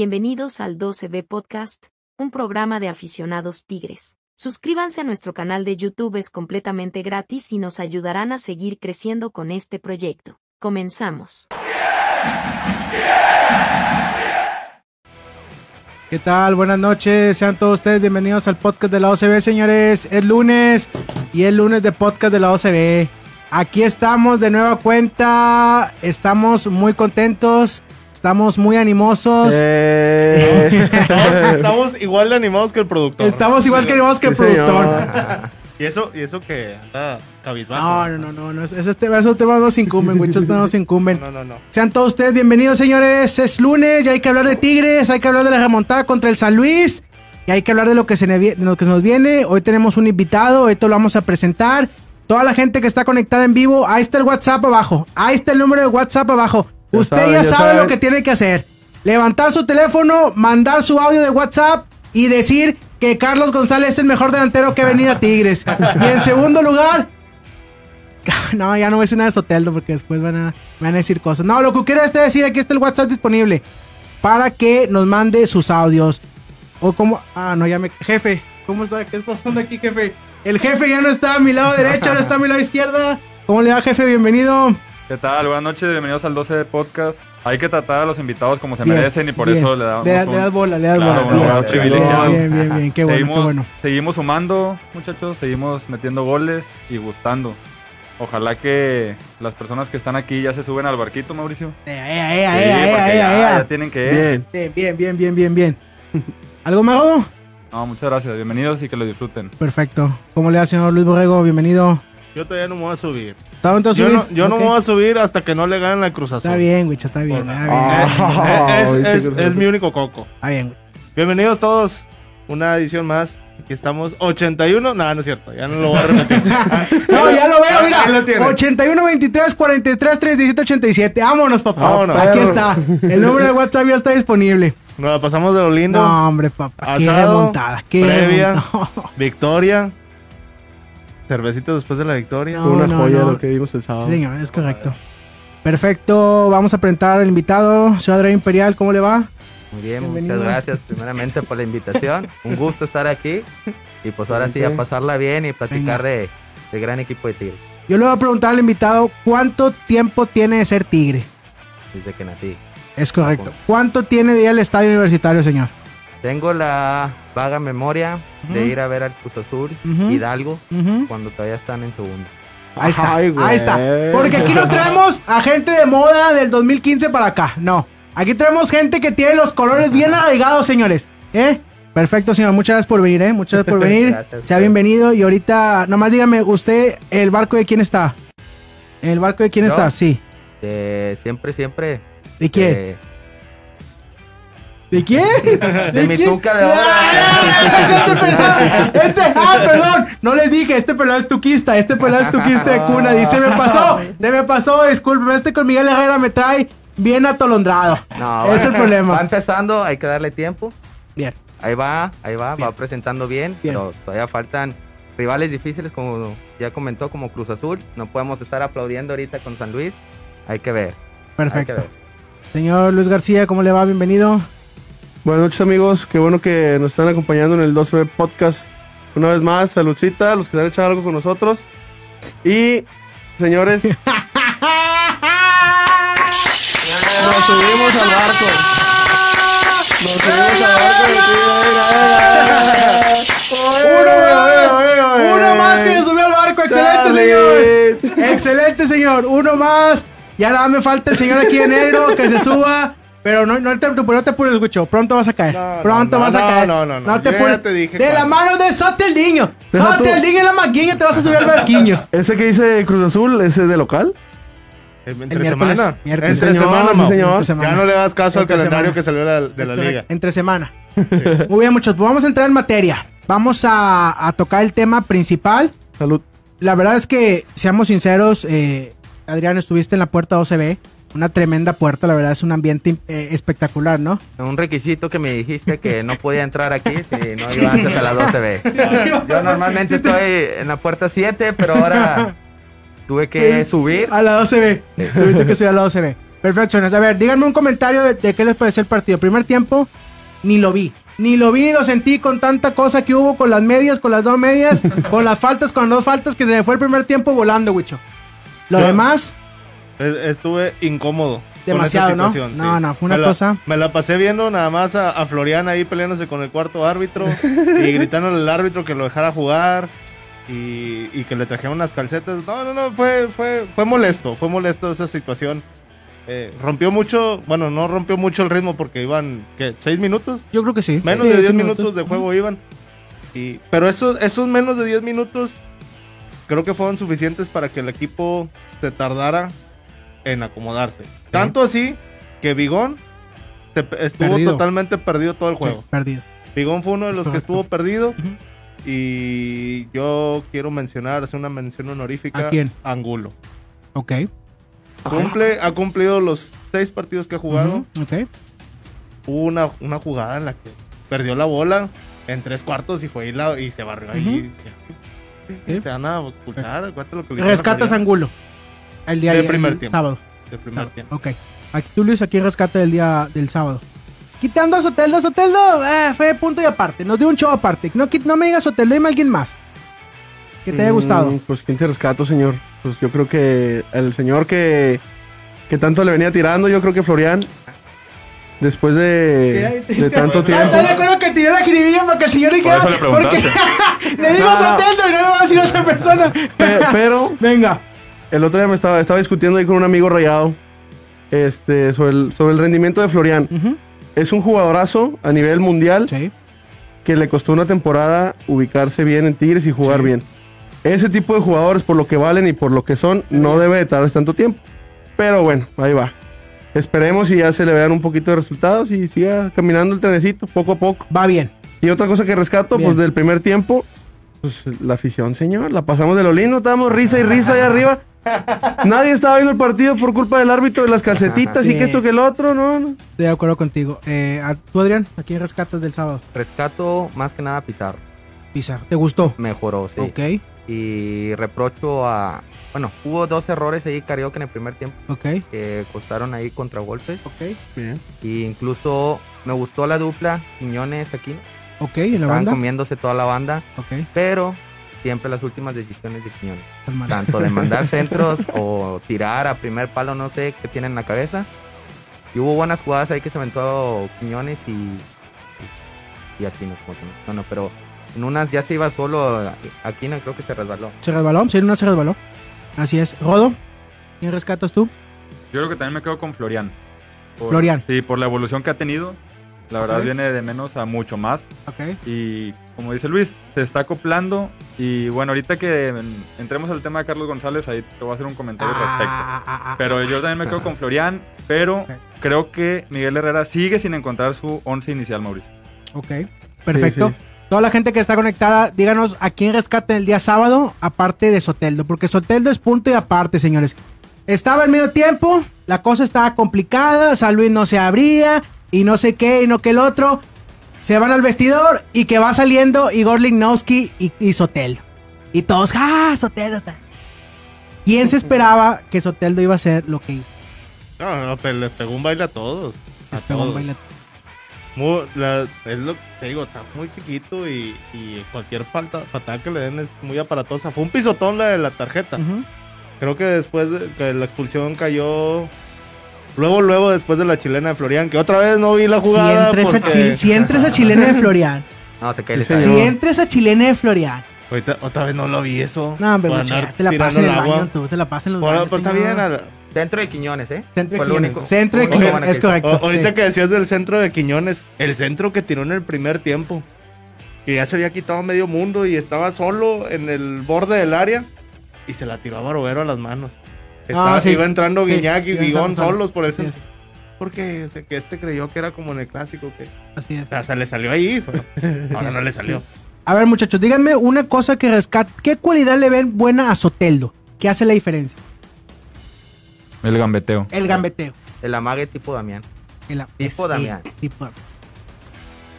Bienvenidos al 12B Podcast, un programa de aficionados tigres. Suscríbanse a nuestro canal de YouTube, es completamente gratis y nos ayudarán a seguir creciendo con este proyecto. Comenzamos. ¿Qué tal? Buenas noches, sean todos ustedes bienvenidos al podcast de la OCB, señores. Es lunes y es lunes de podcast de la OCB. Aquí estamos de nueva cuenta, estamos muy contentos, estamos muy animosos. Eh. estamos, igual de animados que el productor. Estamos igual que animados que el Sí, productor. señor. Y eso, y eso que anda cabizbajo. No, no, no, no, no, esos temas, esos temas no se incumben, güey, esos temas no se incumben. No, no, no. Sean todos ustedes bienvenidos, señores. Es lunes, ya hay que hablar de Tigres, hay que hablar de la remontada contra el San Luis. Y hay que hablar de lo que se, de lo que se nos viene. Hoy tenemos un invitado, hoy te lo vamos a presentar. Toda la gente que está conectada en vivo, ahí está el WhatsApp abajo. Ahí está el número de WhatsApp abajo. Usted ya sabe lo que tiene que hacer. Levantar su teléfono, mandar su audio de WhatsApp y decir que Carlos González es el mejor delantero que ha venido a Tigres. Y en segundo lugar, no, ya no voy a decir nada de Soteldo porque después van a, van a decir cosas. No, lo que quiero es decir, aquí está el WhatsApp disponible para que nos mande sus audios. O como, ah, no, ya me, jefe, ¿cómo está? ¿Qué está pasando aquí, jefe? El jefe ya no está a mi lado derecho, ahora está a mi lado izquierda. ¿Cómo le va, jefe? Bienvenido. ¿Qué tal? Buenas noches, bienvenidos al 12 de podcast. Hay que tratar a los invitados como se Bien, merecen y por bien. eso le damos Le, un- le das bola, le das Claro, bola. un Bien, bien, bien, bien, bien, qué bueno, seguimos, qué bueno. seguimos sumando, muchachos, seguimos metiendo goles y gustando. Ojalá que las personas que están aquí ya se suben al barquito, Mauricio. Ea, ea, ea, Sí, ea, porque ea, ya, ea, ea. ya tienen que ir. Bien. Bien, bien, bien, bien, bien. ¿Algo más? No, muchas gracias, bienvenidos y que lo disfruten. Perfecto. ¿Cómo le va, señor Luis Borrego? Bienvenido. Yo todavía no me voy a subir. ¿Está dentro Yo, no, yo no Ok. me voy a subir hasta que no le ganen la Cruz Azul. Está bien, güey, está bien. Está bien, Eh, es, es- es mi único coco. está bien, güey. Bienvenidos todos. Una edición más. Aquí estamos. 81. No, no es cierto. Ya no lo voy a repetir. No, ya lo veo, lo mira. tiene. 81 23 43 37 87. Vámonos, papá. Vámonos. Aquí está. El número de WhatsApp ya está disponible. Nos la pasamos de lo lindo. No, hombre, papá. Qué Asado, remontada. Qué previa. remontada. Victoria. Cervecita después de la victoria. No, Fue una no, joya no. lo que vimos el sábado. Sí, señor, es correcto. Perfecto. Vamos a presentar al invitado, señor Adrián Imperial. ¿Cómo le va? Muy bien, Bienvenido. muchas gracias primeramente por la invitación. Un gusto estar aquí. Y pues ahora sí, a pasarla bien y platicar de, del gran equipo de Tigre Yo le voy a preguntar al invitado cuánto tiempo tiene de ser tigre. desde que nací. Es correcto. ¿Cuánto tiene de ir al estadio universitario, señor? Tengo la vaga memoria de ir a ver al Cruz Azul. Hidalgo, cuando todavía están en segundo. Ahí está, Ay, güey. ahí está. Porque aquí no traemos a gente de moda del 2015 para acá, no. Aquí traemos gente que tiene los colores bien arraigados, señores. ¿Eh? Perfecto, señor. Muchas gracias por venir, ¿eh? Muchas gracias por venir. Gracias. sea bienvenido. Y ahorita, nomás dígame, usted, ¿el barco de quién está? ¿El barco de quién ¿Yo? está? Sí. De siempre, siempre. ¿De quién? de- ¿De quién? de mi quién? tuca de ¡Ah. Este este, ah, perdón, no les dije, este pelado es tuquista, este pelado es tuquista de cuna, se me pasó, se me pasó, discúlpeme, este con Miguel Herrera me trae bien atolondrado. No, es el Va problema. empezando, hay que darle tiempo. Bien, Ahí va, ahí va, Bien. va presentando bien, Bien. pero todavía faltan rivales difíciles, como ya comentó, como Cruz Azul. No podemos estar aplaudiendo ahorita con San Luis. Hay que ver. Hay que perfecto. ver. Señor Luis García, ¿cómo le va? Bienvenido. Buenas noches amigos, qué bueno que nos están acompañando en el 12B Podcast. Una vez más, saludcita a los que se han echado algo con nosotros. Y, señores, nos subimos al barco. Nos subimos al barco. Uno más, uno más que se subió al barco, excelente señor. Excelente señor, uno más. Ya nada me falta el señor aquí enero que se suba. Pero no, no, te, no te apures, Gucho. Pronto vas a caer. No, Pronto no, vas a no, caer. no, no, no. te apures. te dije de la mano de Soteldiño. Deja tú. Soteldiño en la maquinha te vas a subir al barquillo. Ese que dice Cruz Azul, ese es de local. Entre El semana. miércoles. Entre Señor, semana, sí, señor. Entre semana. Ya no le das caso al calendario semana. que salió de la, de la Esto, liga. Entre semana. Muy bien, muchachos. Pues vamos a entrar en materia. Vamos a, a tocar el tema principal. Salud. La verdad es que, seamos sinceros, eh, Adrián, estuviste en la puerta OCB. Una tremenda puerta, la verdad es un ambiente eh, espectacular, ¿no? Un requisito que me dijiste que no podía entrar aquí si no iba antes a las 12B. Yo normalmente estoy en la puerta 7, pero ahora tuve que subir. A la 12B. Tuviste que subir a la 12B. Perfecto, a ver, díganme un comentario de, de qué les pareció el partido. Primer tiempo, ni lo vi. Ni lo vi ni lo sentí con tanta cosa que hubo con las medias, con las dos medias, con las faltas, con las dos faltas, que se fue el primer tiempo volando, Wicho. Lo demás, Estuve incómodo. Demasiado, con ¿no? esa situación, No, sí. no, fue una Me la- cosa- Me la pasé viendo nada más a, a Florian ahí peleándose con el cuarto árbitro y gritándole al árbitro que lo dejara jugar y, y que le trajeran unas calcetas. No, no, no, fue, fue, fue molesto, fue molesto esa situación. Eh, rompió mucho, bueno, no rompió mucho el ritmo porque iban, ¿qué? ¿Seis minutos? yo creo que sí. Menos Sí, de 10 sí, minutos de juego iban. Y, pero esos, esos menos de 10 minutos creo que fueron suficientes para que el equipo se tardara en acomodarse. Tanto así que Bigón se estuvo Perdido. totalmente perdido todo el Sí, juego. perdido. Bigón fue uno de los que estuvo perdido. Y yo quiero mencionar, hacer una mención honorífica ¿A quién? Angulo. Ok. Cumple, ha cumplido los seis partidos que ha jugado. Ujú, Ok. hubo una, una jugada en la que perdió la bola en tres cuartos y fue y, la- y se barrió ahí. Sí. Te van a expulsar. acuérdate lo que le dijeron a Rescatas Angulo. El día De el primer tiempo. Sábado. de primer tiempo. Ok. Aquí, tú, Luis, aquí rescate del día del sábado. Quitando a Soteldo, Soteldo eh, fue punto y aparte. Nos dio un show aparte. No, no me digas Soteldo, dime a alguien más. Que te haya Mm, gustado. Pues quién te rescato, señor. Pues yo creo que el señor que, que tanto le venía tirando, yo creo que Florian, después de, de tanto Ah, tiempo. ¿Estás de acuerdo que tiró la jiribilla para que el señor dijera? eso le Porque preguntaste. le digo no. Soteldo y no le va a decir a otra persona. Pe- pero Venga. El otro día me estaba, estaba discutiendo ahí con un amigo rayado este, sobre, el, sobre el rendimiento de Florian. Es un jugadorazo a nivel mundial Sí. que le costó una temporada ubicarse bien en Tigres y jugar Sí. bien. Ese tipo de jugadores, por lo que valen y por lo que son, no debe de tardarse tanto tiempo. Pero bueno, ahí va. Esperemos y ya se le vean un poquito de resultados y siga caminando el trenecito poco a poco. Va bien. Y otra cosa que rescato, Bien. pues del primer tiempo, pues la afición, señor. La pasamos de lo lindo, estábamos risa y risa ahí arriba. Nadie estaba viendo el partido por culpa del árbitro de las calcetitas y que esto que el otro, no, no. Estoy de acuerdo contigo. Eh, ¿Tú, Adrián? ¿A quién rescatas del sábado? Rescato más que nada a Pizarro. Pizarro. ¿Te gustó? Mejoró, sí. Ok, Y reprocho a. Bueno, hubo dos errores ahí, Carioca, en el primer tiempo ok, que costaron ahí contragolpes. ok. Bien. Y incluso me gustó la dupla Quiñones aquí. Ok, en la Estaban banda. comiéndose toda la banda, Ok, pero siempre las últimas decisiones de Quiñones. Tanto de mandar centros o tirar a primer palo, no sé qué tienen en la cabeza. Y hubo buenas jugadas ahí que se aventó Quiñones y. Y Aquino, como que no. No, pero en unas ya se iba solo. Aquino creo que se resbaló. ¿Se resbaló? Sí, no se resbaló. Así es. Rodo, ¿quién rescatas tú? Yo creo que también me quedo con Florian. Por- Florian. Sí, por la evolución que ha tenido. La verdad Ok. viene de menos a mucho más. Ok. Y como dice Luis, se está acoplando. Y bueno, ahorita que entremos al tema de Carlos González, ahí te voy a hacer un comentario al respecto. Ah, ah, ah, Pero yo también me quedo con Florian, pero creo que Miguel Herrera sigue sin encontrar su once inicial, Mauricio. Ok, perfecto. Sí, sí. Toda la gente que está conectada, díganos a quién rescaten el día sábado, aparte de Soteldo, porque Soteldo es punto y aparte, señores. Estaba en medio tiempo, la cosa estaba complicada, San Luis no se abría, y no sé qué, y no que el otro. Se van al vestidor y que va saliendo Igor Lignowski y, y Soteldo. Y todos, ¡ah! Soteldo está. ¿Quién se esperaba que Soteldo iba a hacer lo que hizo? No, no, pero les pegó un baile a todos. A Les pegó un todos. baile. Muy- la- es lo que te digo, está muy chiquito y, y cualquier falta, patada que le den es muy aparatosa. Fue un pisotón la de la tarjeta. Creo que después de que la expulsión cayó. Luego, luego, después de la chilena de Florian, que otra vez no vi la Si jugada. entra, esa, porque chi- si entra esa chilena de Florian. No, se cae el Sí, señor. Si entra esa chilena de Florian. Ahorita, otra vez no lo vi eso. No, hombre, muchacha, te la pasan en el el agua. baño, tú, te la pasan en los Bueno, baños. pero está bien. al- Centro de Quiñones, ¿eh? Centro de Fue el Quiñones. único. Centro de Quiñones, es correcto. O- ahorita sí. que decías del centro de Quiñones, el centro que tiró en el primer tiempo, que ya se había quitado medio mundo y estaba solo en el borde del área y se la tiró a Barovero a las manos. Estaba- Ah, sí. Iba entrando Sí, Guiñac y solo. solos por centro. Porque que este creyó que era como en el clásico, que Así es. o sea, le salió ahí, pero ahora no le salió. A ver, muchachos, díganme una cosa que rescate. ¿Qué cualidad le ven buena a Soteldo? ¿Qué hace la diferencia? El gambeteo. El gambeteo. El amague tipo Damián. El, Tipo es- Damián. tipo Damián.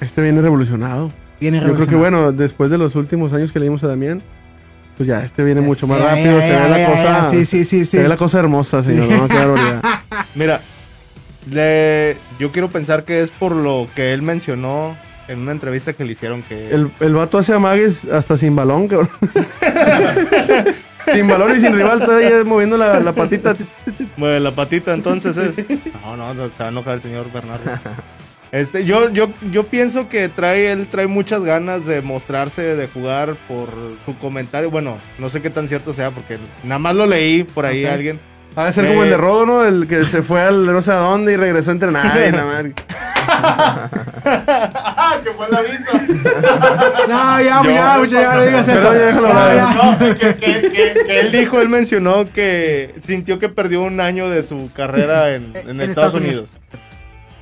Este viene revolucionado. Viene Yo creo que bueno, después de los últimos años que leímos a Damián, pues ya este viene mucho más Ya, rápido, se ve la cosa. Sí, sí, sí, sí. Se ve la cosa hermosa, señor. No, qué. Mira, le- yo quiero pensar que es por lo que él mencionó en una entrevista que le hicieron que... El, el vato hace amagues hasta sin balón, cabrón. sin balón y sin rival, todavía moviendo la, la patita. Mueve la patita, entonces es. No, no, no, se va a enojar el señor Bernardo. Este, yo, yo, yo pienso que trae, él trae muchas ganas de mostrarse, de jugar por su comentario. Bueno, no sé qué tan cierto sea, porque nada más lo leí por ahí Ok. alguien. Ha de ser como el de Rodo, ¿no? El que se fue al no sé a dónde y regresó entre nadie, nada más. ¡Ah! ¡Que fue la vista! No, ya, Yo- ya, muchacho, ya no digas eso. Ya Ya, ya. No, que, que- que- que él dijo, él mencionó que sintió que perdió un año de su carrera en, en En Estados Estados Unidos.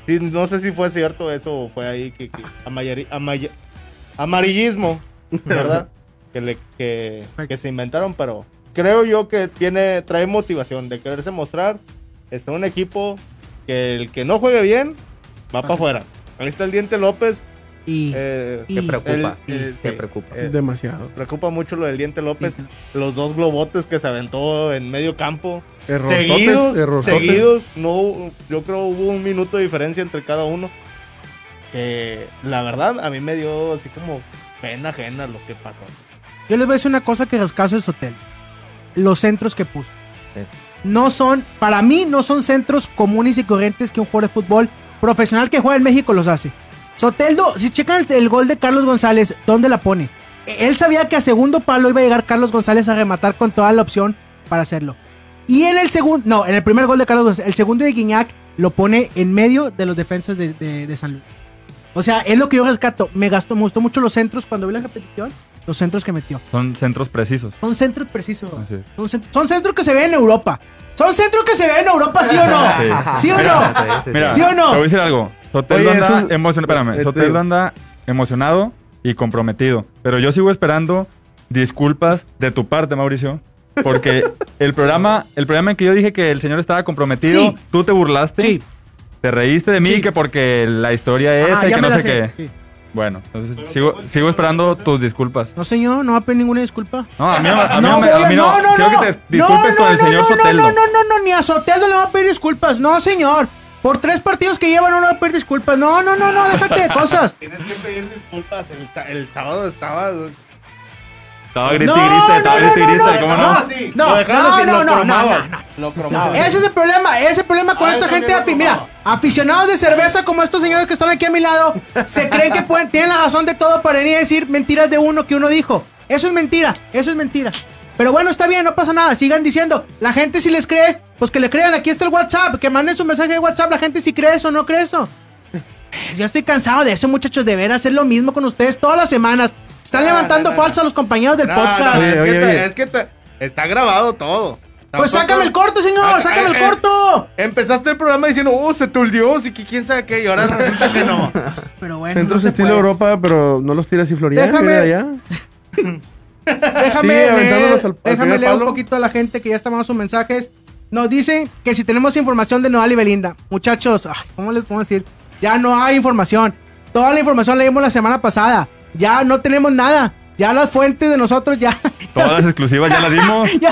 Sí, no sé si fue cierto eso o fue ahí que, que amayari- amaya- amarillismo, ¿verdad? que, le, que, que se inventaron, pero creo yo que tiene trae motivación de quererse mostrar. Está un equipo que el que no juegue bien va para afuera. Ahí está el Diente López. Y eh, preocupa. el- eh, sí, preocupa. eh, Demasiado. preocupa mucho lo del Diente López. Los dos globotes que se aventó en medio campo. Errorzotes, seguidos, errorzotes. seguidos. No, yo creo hubo un minuto de diferencia entre cada uno. Que la verdad a mí me dio así como pena ajena lo que pasó. yo les voy a decir una cosa que rescaso el Sotel. Los centros que puso. Sí. No son, para mí, no son centros comunes y corrientes que un jugador de fútbol profesional que juega en México los hace. Soteldo, si checan el, el gol de Carlos González, ¿dónde la pone? Él sabía que a segundo palo iba a llegar Carlos González a rematar con toda la opción para hacerlo. Y en el segundo, no, en el primer gol de Carlos González, el segundo de Guiñac lo pone en medio de los defensas de, San Luis. O sea, es lo que yo rescato. Me, gastó, me gustó mucho los centros cuando vi la repetición. Los centros que metió. Son centros precisos. Son centros precisos. Así es. Son, cent- son centros que se ven en Europa. Son centros que se ven en Europa, ¿sí o no? ¿Sí o no? Sí, sí, sí. Mira, ¿Sí o no? te voy a decir algo. Soteldo Oye, anda es- emocionado. Espérame, eh, Soteldo anda emocionado y comprometido. Pero yo sigo esperando disculpas de tu parte, Mauricio. Porque el programa, el programa en que yo dije que el señor estaba comprometido, tú te burlaste. Sí. Te reíste de mí Sí. que porque la historia es esa y que no sé. qué. Sí. Bueno, entonces sigo, sigo esperando tus disculpas. No, señor, no va a pedir ninguna disculpa. No, a mí, no- a mí no, no, me- voy a a- mí no. no, no, Quiero no. que te disculpes No, con el no, señor no, Soteldo. No, no, no, no, ni a Soteldo le va a pedir disculpas. No, señor. Por tres partidos que llevan no le va a pedir disculpas. No, no, no, no, déjate de cosas. Tienes que pedir disculpas. El, el sábado estaba. Estaba y No, estaba no, y no, grite, no, ¿cómo no. no? sí. no. Ese es el problema, ese es el problema con Ah, esta gente. afi- Mira, aficionados de cerveza como estos señores que están aquí a mi lado, se creen que pueden, tienen la razón de todo para venir a decir mentiras de uno que uno dijo. Eso es mentira, eso es mentira. Pero bueno, está bien, no pasa nada, sigan diciendo. La gente si les cree, pues que le crean, aquí está el WhatsApp, que manden su mensaje de WhatsApp, la gente si cree eso o no cree eso. Ya estoy cansado de eso, muchachos, de ver hacer lo mismo con ustedes todas las semanas. Están No, levantando no, no, falso a los compañeros del No, podcast. no, es, Oye, que oye, te- oye. es que te- está grabado todo. Pues sácame el corto, señor, Ah, sácame el eh, eh, corto. Empezaste el programa diciendo, oh, se te olvidó, y que quién sabe qué, y ahora resulta que no. Pero bueno, Centros no estilo puede. Europa, pero no los tiras y Florian. Déjame- allá. Déjame, Sí, leer, al- al déjame primer leer un poquito a la gente que ya está mandando sus mensajes. Nos dicen que si tenemos información de Nodal y Belinda. Muchachos, ay, ¿cómo les puedo decir? Ya no hay información. Toda la información la dimos la semana pasada. Ya no tenemos nada. Ya las fuentes de nosotros ya. Todas las exclusivas ya las dimos. ya,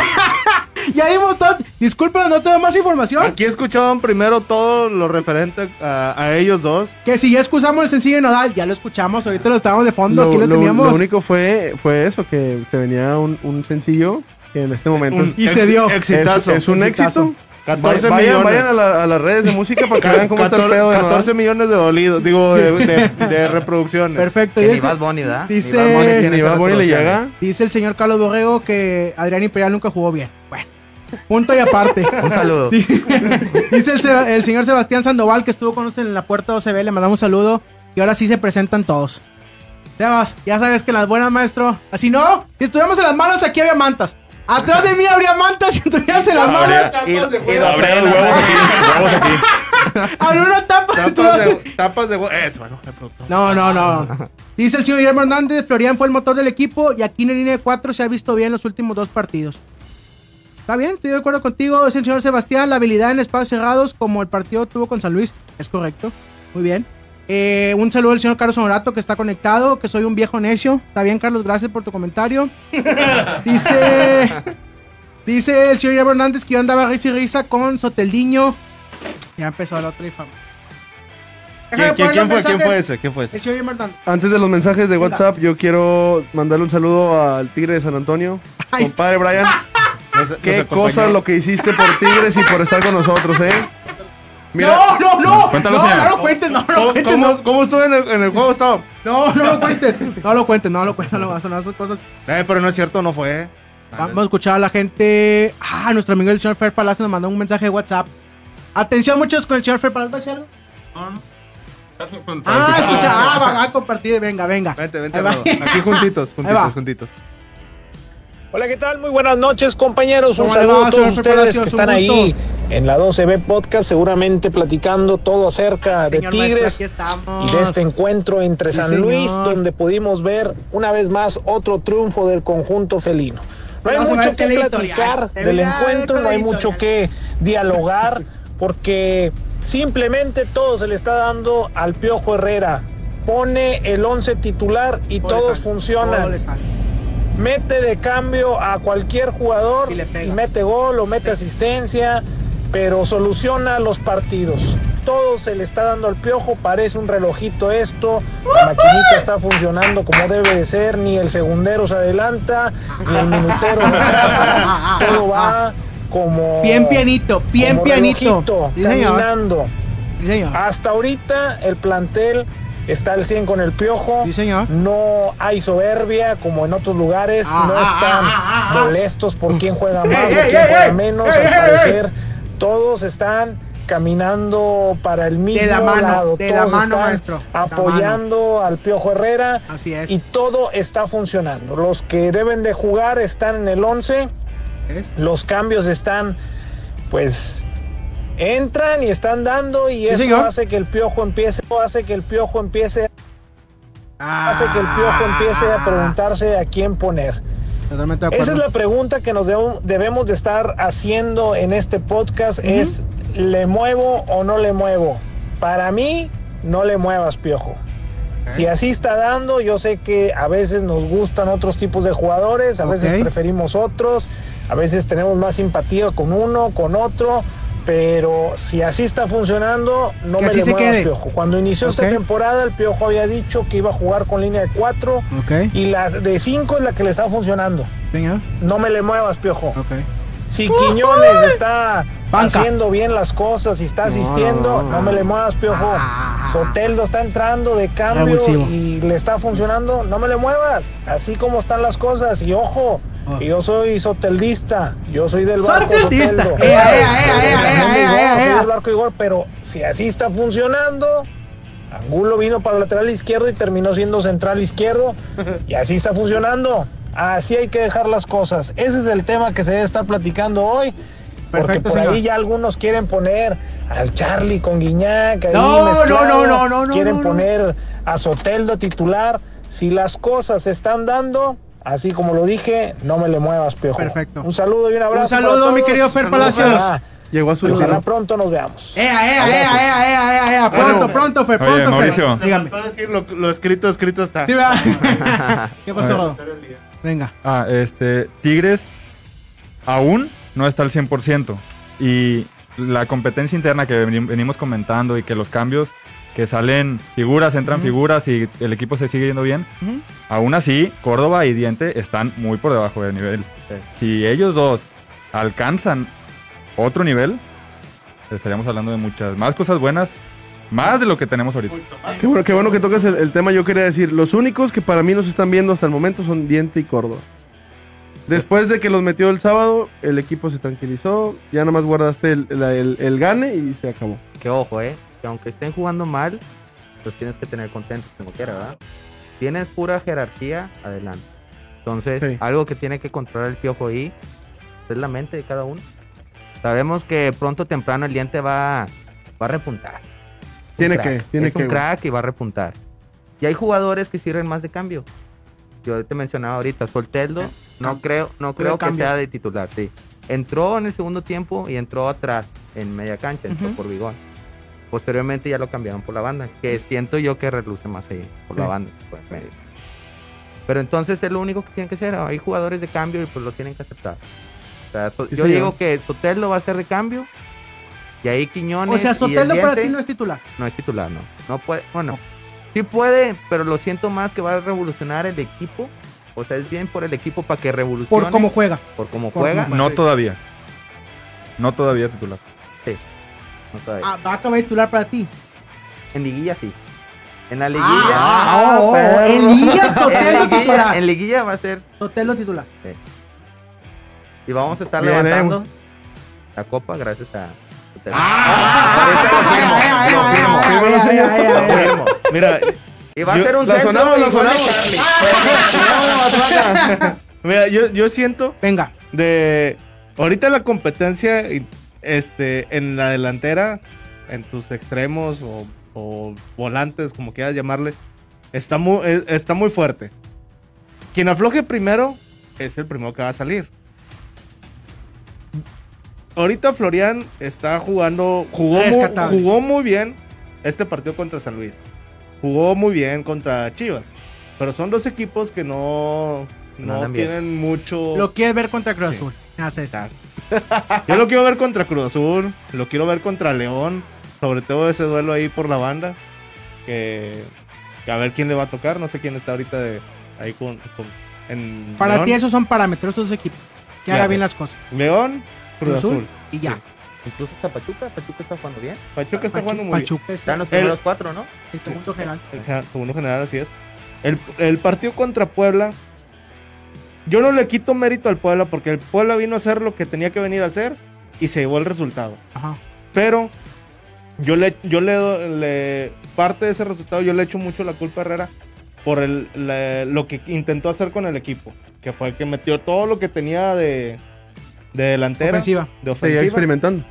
ya dimos todo. Disculpen, no tengo más información. Aquí escuchaban primero todo lo referente a, a ellos dos. Que si ya excusamos el sencillo de Nodal, ya lo escuchamos. Ahorita lo estábamos de fondo. aquí lo, lo- teníamos. lo único fue, fue eso, que se venía un, un sencillo que en este momento Un Y se dio. es, Exitazo. es un Exitazo. éxito. 14 vayan, millones. vayan a, la- a las redes de música para que vean cómo está el 14, pedo de 14 Nodal. millones de dolidos, digo, de, de- de reproducciones. Perfecto. Que y ni Bad Bunny, ¿verdad? Dice- Ni Bad Bunny tiene Ni esas Bad Bunny le llega. Dice el señor Carlos Borrego que Adrián Imperial nunca jugó bien. Bueno, punto y aparte. Un saludo. Dice el, señor Sebastián Sandoval que estuvo con nosotros en la puerta OCB, le mandamos un saludo. Y ahora sí se presentan todos. Sebas, ya sabes que las buenas, maestro. Así no, si estuviéramos en las manos, aquí había mantas. Atrás de mí habría mantas si estuvieras en las manos. Habría- Tapas Y- de y huevo. Habría los huevos aquí, huevos aquí. Habría una tapa. Tapas de, tapas de huevo. Eso, bueno. No, no, no. Dice el señor Guillermo Hernández, Florian fue el motor del equipo y aquí en el línea de 4 se ha visto bien los últimos dos partidos. Está bien, estoy de acuerdo contigo. Es el señor Sebastián, la habilidad en espacios cerrados como el partido tuvo con San Luis. Es correcto. Muy bien. Eh, un saludo al señor Carlos Honorato que está conectado, que soy un viejo necio. Está bien, Carlos, gracias por tu comentario. Dice... Dice el señor Guillermo Hernández que yo andaba risa y risa con Soteldiño. Ya empezó la otra infame. ¿Quién, quién- quién fue, ¿Quién fue ese? ¿Quién fue El ese? señor Martán. Antes de los mensajes de WhatsApp, yo quiero mandarle un saludo al Tigre de San Antonio. Compadre Brian, Nos- qué cosa lo que hiciste por Tigres y por estar con nosotros, ¿eh? Mira, no, no, no. Cuéntalo, no, no lo cuentes, no lo ¿Cómo, cuentes. cómo, No, cómo estuvo en el, en el juego? Estaba. no, no lo cuentes. No lo cuentes, no lo cuentes. No lo no, esas cosas. Eh, pero no es cierto, no fue. Vamos a escuchar a la gente. Ah, nuestro amigo el señor Fer Palacio nos mandó un mensaje de WhatsApp. Atención, muchos con el señor Fer Palacio. ¿Va a decir algo? Ah, escucha. Ah, va a compartir. Venga, venga. Vente, vente, va. Aquí juntitos, juntitos, juntitos. Hola, ¿qué tal? Muy buenas noches, compañeros. Un ¿Cómo le saludo va, a todos ustedes que están ahí. En la 12B Podcast, seguramente platicando todo acerca de Señor Tigres y de este encuentro entre Sí, San señor. Luis, donde pudimos ver una vez más otro triunfo del conjunto felino. No hay Vamos mucho que platicar del encuentro, no hay mucho que dialogar, porque simplemente todo se le está dando al Piojo Herrera. Pone el 11 titular y Todo le todos funcionan. mete de cambio a cualquier jugador Y mete gol o mete asistencia, pero soluciona los partidos. Todo se le está dando al piojo, parece un relojito esto, la maquinita está funcionando como debe de ser, ni el segundero se adelanta, ni el minutero se hace, todo va como... Bien pianito, bien pianito. relojito, Sí, señor. caminando. Sí, señor. Hasta ahorita el plantel está al 100 con el piojo. Sí, señor. No hay soberbia como en otros lugares. Ah, no ah, están ah, molestos por quién juega más quién juega menos. ey, Al ey, parecer, todos están caminando para el mismo la mano, lado. de la todos mano, están maestro, de la apoyando al Piojo Herrera. Así es. Y todo está funcionando. Los que deben de jugar están en el 11. ¿Eh? Los cambios están, pues, entran y están dando y eso señor. hace que el piojo empiece, hace que el piojo empiece, Ah, hace que el piojo empiece a preguntarse a quién poner. Totalmente de Esa es la pregunta que nos debemos, de estar haciendo en este podcast es ¿le muevo o no le muevo? Para mí, no le muevas, piojo. Si así está dando, yo sé que a veces nos gustan otros tipos de jugadores, a veces preferimos otros, a veces tenemos más simpatía con uno, con otro, pero si así está funcionando, no Que me le muevas, quede. piojo. Cuando inició esta temporada, el piojo había dicho que iba a jugar con línea de cuatro Ok, y la de cinco es la que le está funcionando. señor. No me le muevas, piojo. Ok. Si Quiñones está Banca. haciendo bien las cosas y está asistiendo, no, no, no. me le muevas, piojo. Ah. Soteldo está entrando de cambio y le está funcionando, no me le muevas. Así como están las cosas. Y ojo, Que yo soy soteldista, yo soy del barco Soteldista. Soteldo. Ea, ea, ea, Soy ea, del ea, Igor, ea, soy ea. del barco Igor, pero si así está funcionando, Angulo vino para el lateral izquierdo y terminó siendo central izquierdo. Y así está funcionando. Así hay que dejar las cosas. Ese es el tema que se debe estar platicando hoy. Porque Perfecto, por señor. ahí ya algunos quieren poner al Charlie con Guiñac. ahí No, mezclado. no, no, no, no, no, Quieren no, no. poner a Soteldo titular. Si las cosas se están dando, así como lo dije, no me le muevas, piojo. Perfecto. Un saludo y un abrazo. Un saludo, mi querido Fer. Palacios. Llegó a su Ojalá destino. pronto nos veamos. Ea, ea, ea, ea, ea, ea, ea. Pronto, pronto, Fer, Oye, pronto, Mauricio. Fer. Dígame. Puedo decir lo, lo escrito, escrito está. Sí, ¿verdad? ¿Qué pasó? Venga. Ah, este, Tigres aún no está al 100%. Y la competencia interna que veni- venimos comentando y que los cambios que salen figuras, entran figuras y el equipo se sigue yendo bien. Aún así, Córdoba y Diente están muy por debajo del nivel. Sí. Si ellos dos alcanzan otro nivel, estaríamos hablando de muchas más cosas buenas, más de lo que tenemos ahorita. Qué bueno, qué bueno que tocas el, el tema. Yo quería decir, los únicos que para mí nos están viendo hasta el momento son Diente y Córdoba. Después de que los metió el sábado, el equipo se tranquilizó. Ya nada más guardaste el, la- el- el gane y se acabó. Que ojo, eh. Que aunque estén jugando mal, los tienes que tener contentos como quiera, ¿verdad? Tienes pura jerarquía, adelante. Entonces, Sí. algo que tiene que controlar el piojo ahí es la mente de cada uno. Sabemos que pronto o temprano el diente va, va a repuntar. Un Tiene crack. que, tiene es que, un crack y va a repuntar. Y hay jugadores que sirven más de cambio. Yo te mencionaba ahorita, Solteldo, no creo, no creo que sea de titular, sí. Entró en el segundo tiempo y entró atrás, en media cancha, entró por Bigón. Posteriormente ya lo cambiaron por la banda, que siento yo que reluce más ahí, por la banda. por el medio. Pero entonces es lo único que tiene que ser. Hay jugadores de cambio y pues lo tienen que aceptar. O sea, so- Sí, yo señor. digo que Soteldo va a ser de cambio Y ahí Quiñones. O sea, Soteldo para ti no es titular. No es titular, no. No puede, bueno, sí puede, pero lo siento más que va a revolucionar el equipo. O sea, es bien por el equipo para que revolucione. Por cómo juega. por cómo por juega. No todavía. No todavía titular. No todavía. Ah, va a acabar titular para ti. En liguilla sí. En la liguilla. Ah, oh, oh, en liguilla En liguilla, titular. en liguilla va a ser. Sotelo titular. Y vamos a estar Bien, levantando la copa gracias a. Ah. Mira, Y va a ser un la sonamos, la sonamos. Mira yo, yo siento Venga. de ahorita la competencia este en la delantera en tus extremos o, o volantes como quieras llamarle está muy es- está muy fuerte quien afloje primero es el primero que va a salir ahorita Florian está jugando jugó muy, jugó muy bien este partido contra San Luis jugó muy bien contra Chivas pero son dos equipos que no No tienen mucho Lo quieres ver contra Cruz Sí. Azul. Hace. Exacto. Yo lo quiero ver contra Cruz Azul, lo quiero ver contra León, sobre todo ese duelo ahí por la banda, que, que a ver quién le va a tocar, no sé quién está ahorita de, ahí con, con- en Para León. ti esos son parámetros, esos equipos. Que haga Claro. bien las cosas. León, Cruz, Cruz Azul. Azul. Y ya. Sí. Incluso está Pachuca. Pachuca está jugando bien. Pachuca está jugando muy Pachuca es Están los El- primeros cuatro, ¿no? el segundo general. bien. El gen- Segundo general, así es. El, el partido contra Puebla, yo no le quito mérito al Puebla porque el Puebla vino a hacer lo que tenía que venir a hacer y se llevó el resultado. Ajá. Pero yo le, yo le, do- le- parte de ese resultado, yo le echo mucho la culpa a Herrera por el, lo que intentó hacer con el equipo, que fue que metió todo lo que tenía de, de delantera, Ofensiva. de Seguía ofensiva, experimentando.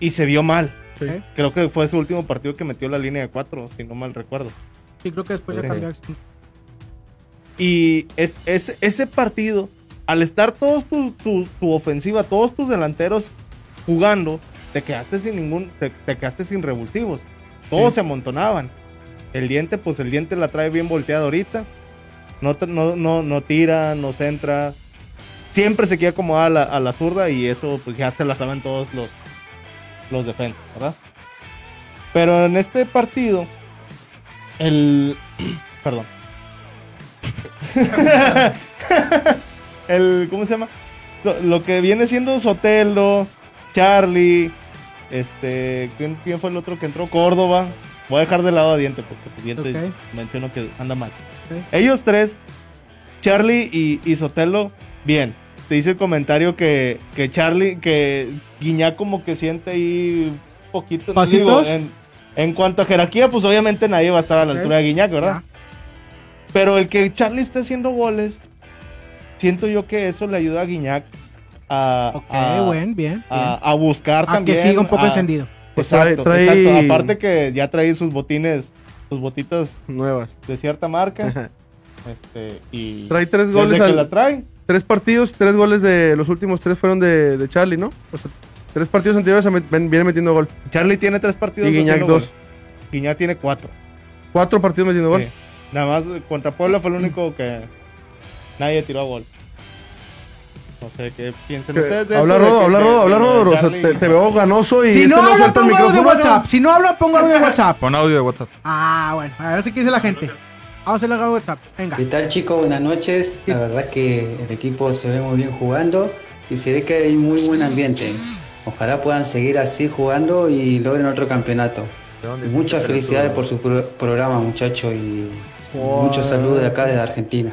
y se vio mal. Sí. ¿Eh? Creo que fue su último partido que metió la línea de cuatro, si no mal recuerdo. Sí, creo que después ya cambió. Y es, es- ese partido, al estar todos tu, tu- tu ofensiva, todos tus delanteros jugando, te quedaste sin ningún, te, te quedaste sin revulsivos. Todos Sí. se amontonaban. El diente, pues el diente la trae bien volteada ahorita. No, no, no, no tira, no centra. Siempre se queda acomodada a la, a la zurda y eso pues ya se la saben todos los, los defensas, ¿verdad? Pero en este partido, el... Perdón. el, ¿cómo se llama? Lo, que viene siendo Sotelo, Charlie, este, ¿quién, quién fue el otro que entró? Córdoba. Voy a dejar de lado a Diente porque pues, Diente menciono que anda mal. Ellos tres, Charlie y, y Sotelo, bien. Te dice el comentario que, que Charlie, que Guiñac como que siente ahí un poquito. ¿Pasitos? en, en cuanto a jerarquía, pues obviamente nadie va a estar a la altura de Guiñac, ¿verdad? Pero el que Charlie esté haciendo goles, siento yo que eso le ayuda a Guiñac a, Ok, a, buen, bien. a- bien. a buscar A también. que siga un poco a- encendido. Pues trae- Exacto, trae- exacto. Aparte que ya trae sus botines, sus botitas Nuevas. de cierta marca. este, y Trae tres desde goles que la trae. Tres partidos, tres goles de los últimos tres fueron de, de Charlie, ¿no? O sea, tres partidos anteriores met- viene metiendo gol. Charlie tiene tres partidos. Y Guiñac dos. gol. Guiñac tiene cuatro. Cuatro partidos metiendo gol. Sí. Nada más contra Puebla fue el único que nadie tiró a gol. No sé qué piensan ustedes de Habla eso, de Rodo, que- habla de- Rodo, habla de Rodo. O sea, te, veo ganoso y Si este no no habla, suelta el pongo audio de micrófono. WhatsApp. Si no habla, pongo audio de WhatsApp. Pon audio de WhatsApp. Ah, bueno. A ver si qué dice la gente. Vamos a de WhatsApp. Venga. ¿Qué tal chicos? Buenas noches. La verdad que el equipo se ve muy bien jugando y se ve que hay muy buen ambiente. Ojalá puedan seguir así jugando y logren otro campeonato. ¿De? Muchas felicidades por su pro- programa muchachos y muchos saludos de acá desde Argentina.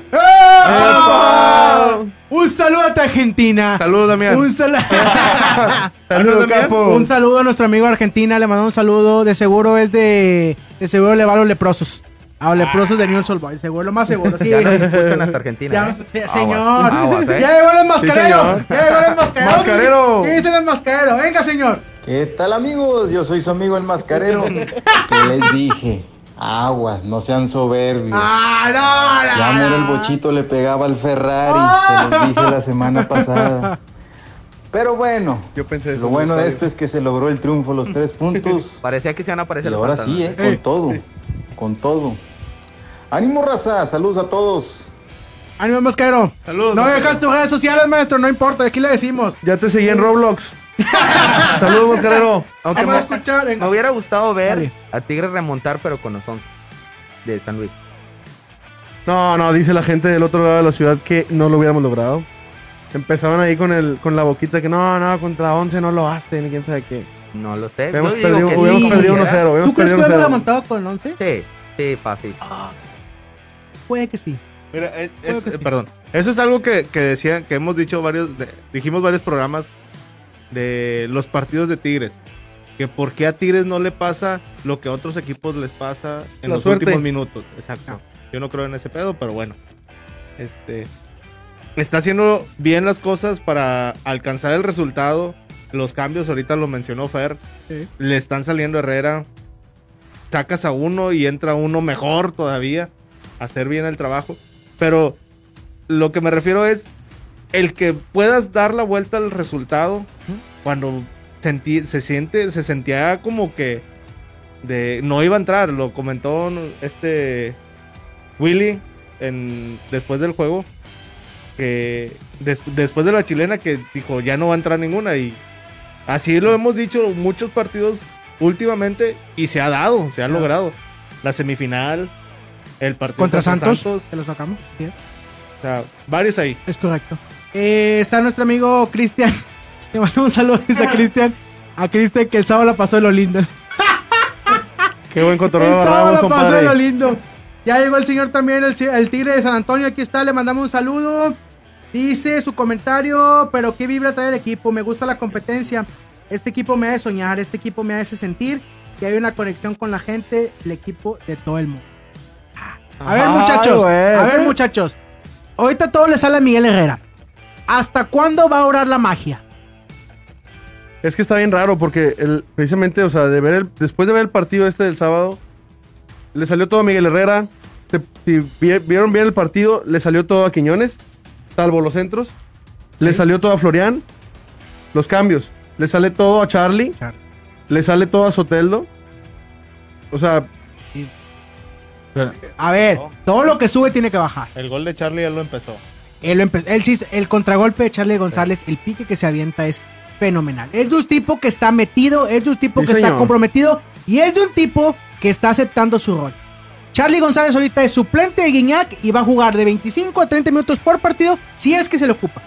Un saludo a Argentina. Saludos, Damián. Un, sal- Saludos, capo. un saludo a nuestro amigo de Argentina. Le mandamos un saludo. De seguro es de. De seguro le va a los leprosos. A los leprosos de Newell's Old Boys. Seguro, lo más seguro. Sí. Ya nos escuchan hasta Argentina. Ya ¿eh? eh, Aguas, señor. aguas, ¿eh? Ya llegó el mascarero. señor. ya llegó el mascarero. Mascarero. ¿Qué dice el mascarero? Venga, señor. ¿Qué tal amigos? Yo soy su amigo el mascarero. ¿Qué les dije? Aguas, no sean soberbios. Ah, no, no, Ya mero el bochito le pegaba al Ferrari, Ah. se los dije la semana pasada. Pero bueno, Yo pensé eso. lo bueno de esto es que se logró el triunfo, los tres puntos. Parecía que se van a aparecer Y ahora sí, eh, con todo, con todo. Ánimo raza, saludos a todos. Ánimo, mascarero. Saludos, No dejas tus redes sociales, maestro. No importa. Aquí le decimos. Ya te seguí en Roblox. Saludos, Mascarero. Aunque me, escuchar. me hubiera gustado ver Dale. a Tigres remontar, pero con los 11 de San Luis. No, no, dice la gente del otro lado de la ciudad que no lo hubiéramos logrado. Empezaban ahí con el con la boquita que no, no, contra 11 no lo hacen, quién sabe qué. No lo sé. Habíamos Yo digo perdido, que hubiéramos sí, perdido ¿verdad? 1-0. ¿Tú Hubiéramos crees que 1-0. remontado con el 11? Sí, sí, fácil. Puede que sí. Mira, es- Creo es- que sí. perdón. Eso es algo que, que decía, que hemos dicho varios, de- dijimos varios programas de los partidos de Tigres. Que por qué a Tigres no le pasa lo que a otros equipos les pasa en La los suerte. últimos minutos. Exacto. Yo no creo en ese pedo, pero bueno. Este está haciendo bien las cosas para alcanzar el resultado. Los cambios, ahorita lo mencionó Fer. Sí. Le están saliendo Herrera. Sacas a uno y entra uno mejor todavía. Hacer bien el trabajo. Pero lo que me refiero es el que puedas dar la vuelta al resultado cuando sentí- se siente, se sentía como que de no iba a entrar. Lo comentó este Willy en, después del juego. Que des- después de la chilena que dijo ya no va a entrar ninguna. Y así lo hemos dicho muchos partidos últimamente y se ha dado, se ha logrado. La semifinal, el partido Contra Santos, que lo sacamos. o sea, varios ahí. es correcto. Eh, está nuestro amigo Cristian. Le mando un saludo dice a Cristian. A Cristian que el sábado la pasó de lo lindo. Qué buen El cotorreo sábado la pasó de lo lindo. Ya llegó el señor también, el, el tigre de San Antonio. Aquí está, le mandamos un saludo. Dice su comentario, pero qué vibra trae el equipo. Me gusta la competencia. Este equipo me hace soñar, este equipo me hace sentir que hay una conexión con la gente, el equipo de todo el mundo. A ver, muchachos, a ver, muchachos. Ahorita todo le sale a Miguel Herrera. ¿Hasta cuándo va a orar la magia? Es que está bien raro porque el, precisamente, o sea, de ver el- después de ver el partido este del sábado, le salió todo a Miguel Herrera. Si vi- vieron bien el partido, le salió todo a Quiñones, salvo los centros. Le salió todo a Florian, los cambios. Le sale todo a Charlie. Le sale todo a Soteldo. O sea, Pero- A ver, todo lo que sube tiene que bajar. El gol de Charlie ya lo empezó. Él, lo empe- él sí- el contragolpe de Charlie González, el pique que se avienta es fenomenal. Es de un tipo que está metido, es de un tipo Sí, que está comprometido y es de un tipo que está aceptando su rol. Charlie González ahorita es suplente de Guiñac y va a jugar de 25 a 30 minutos por partido si es que se le ocupa.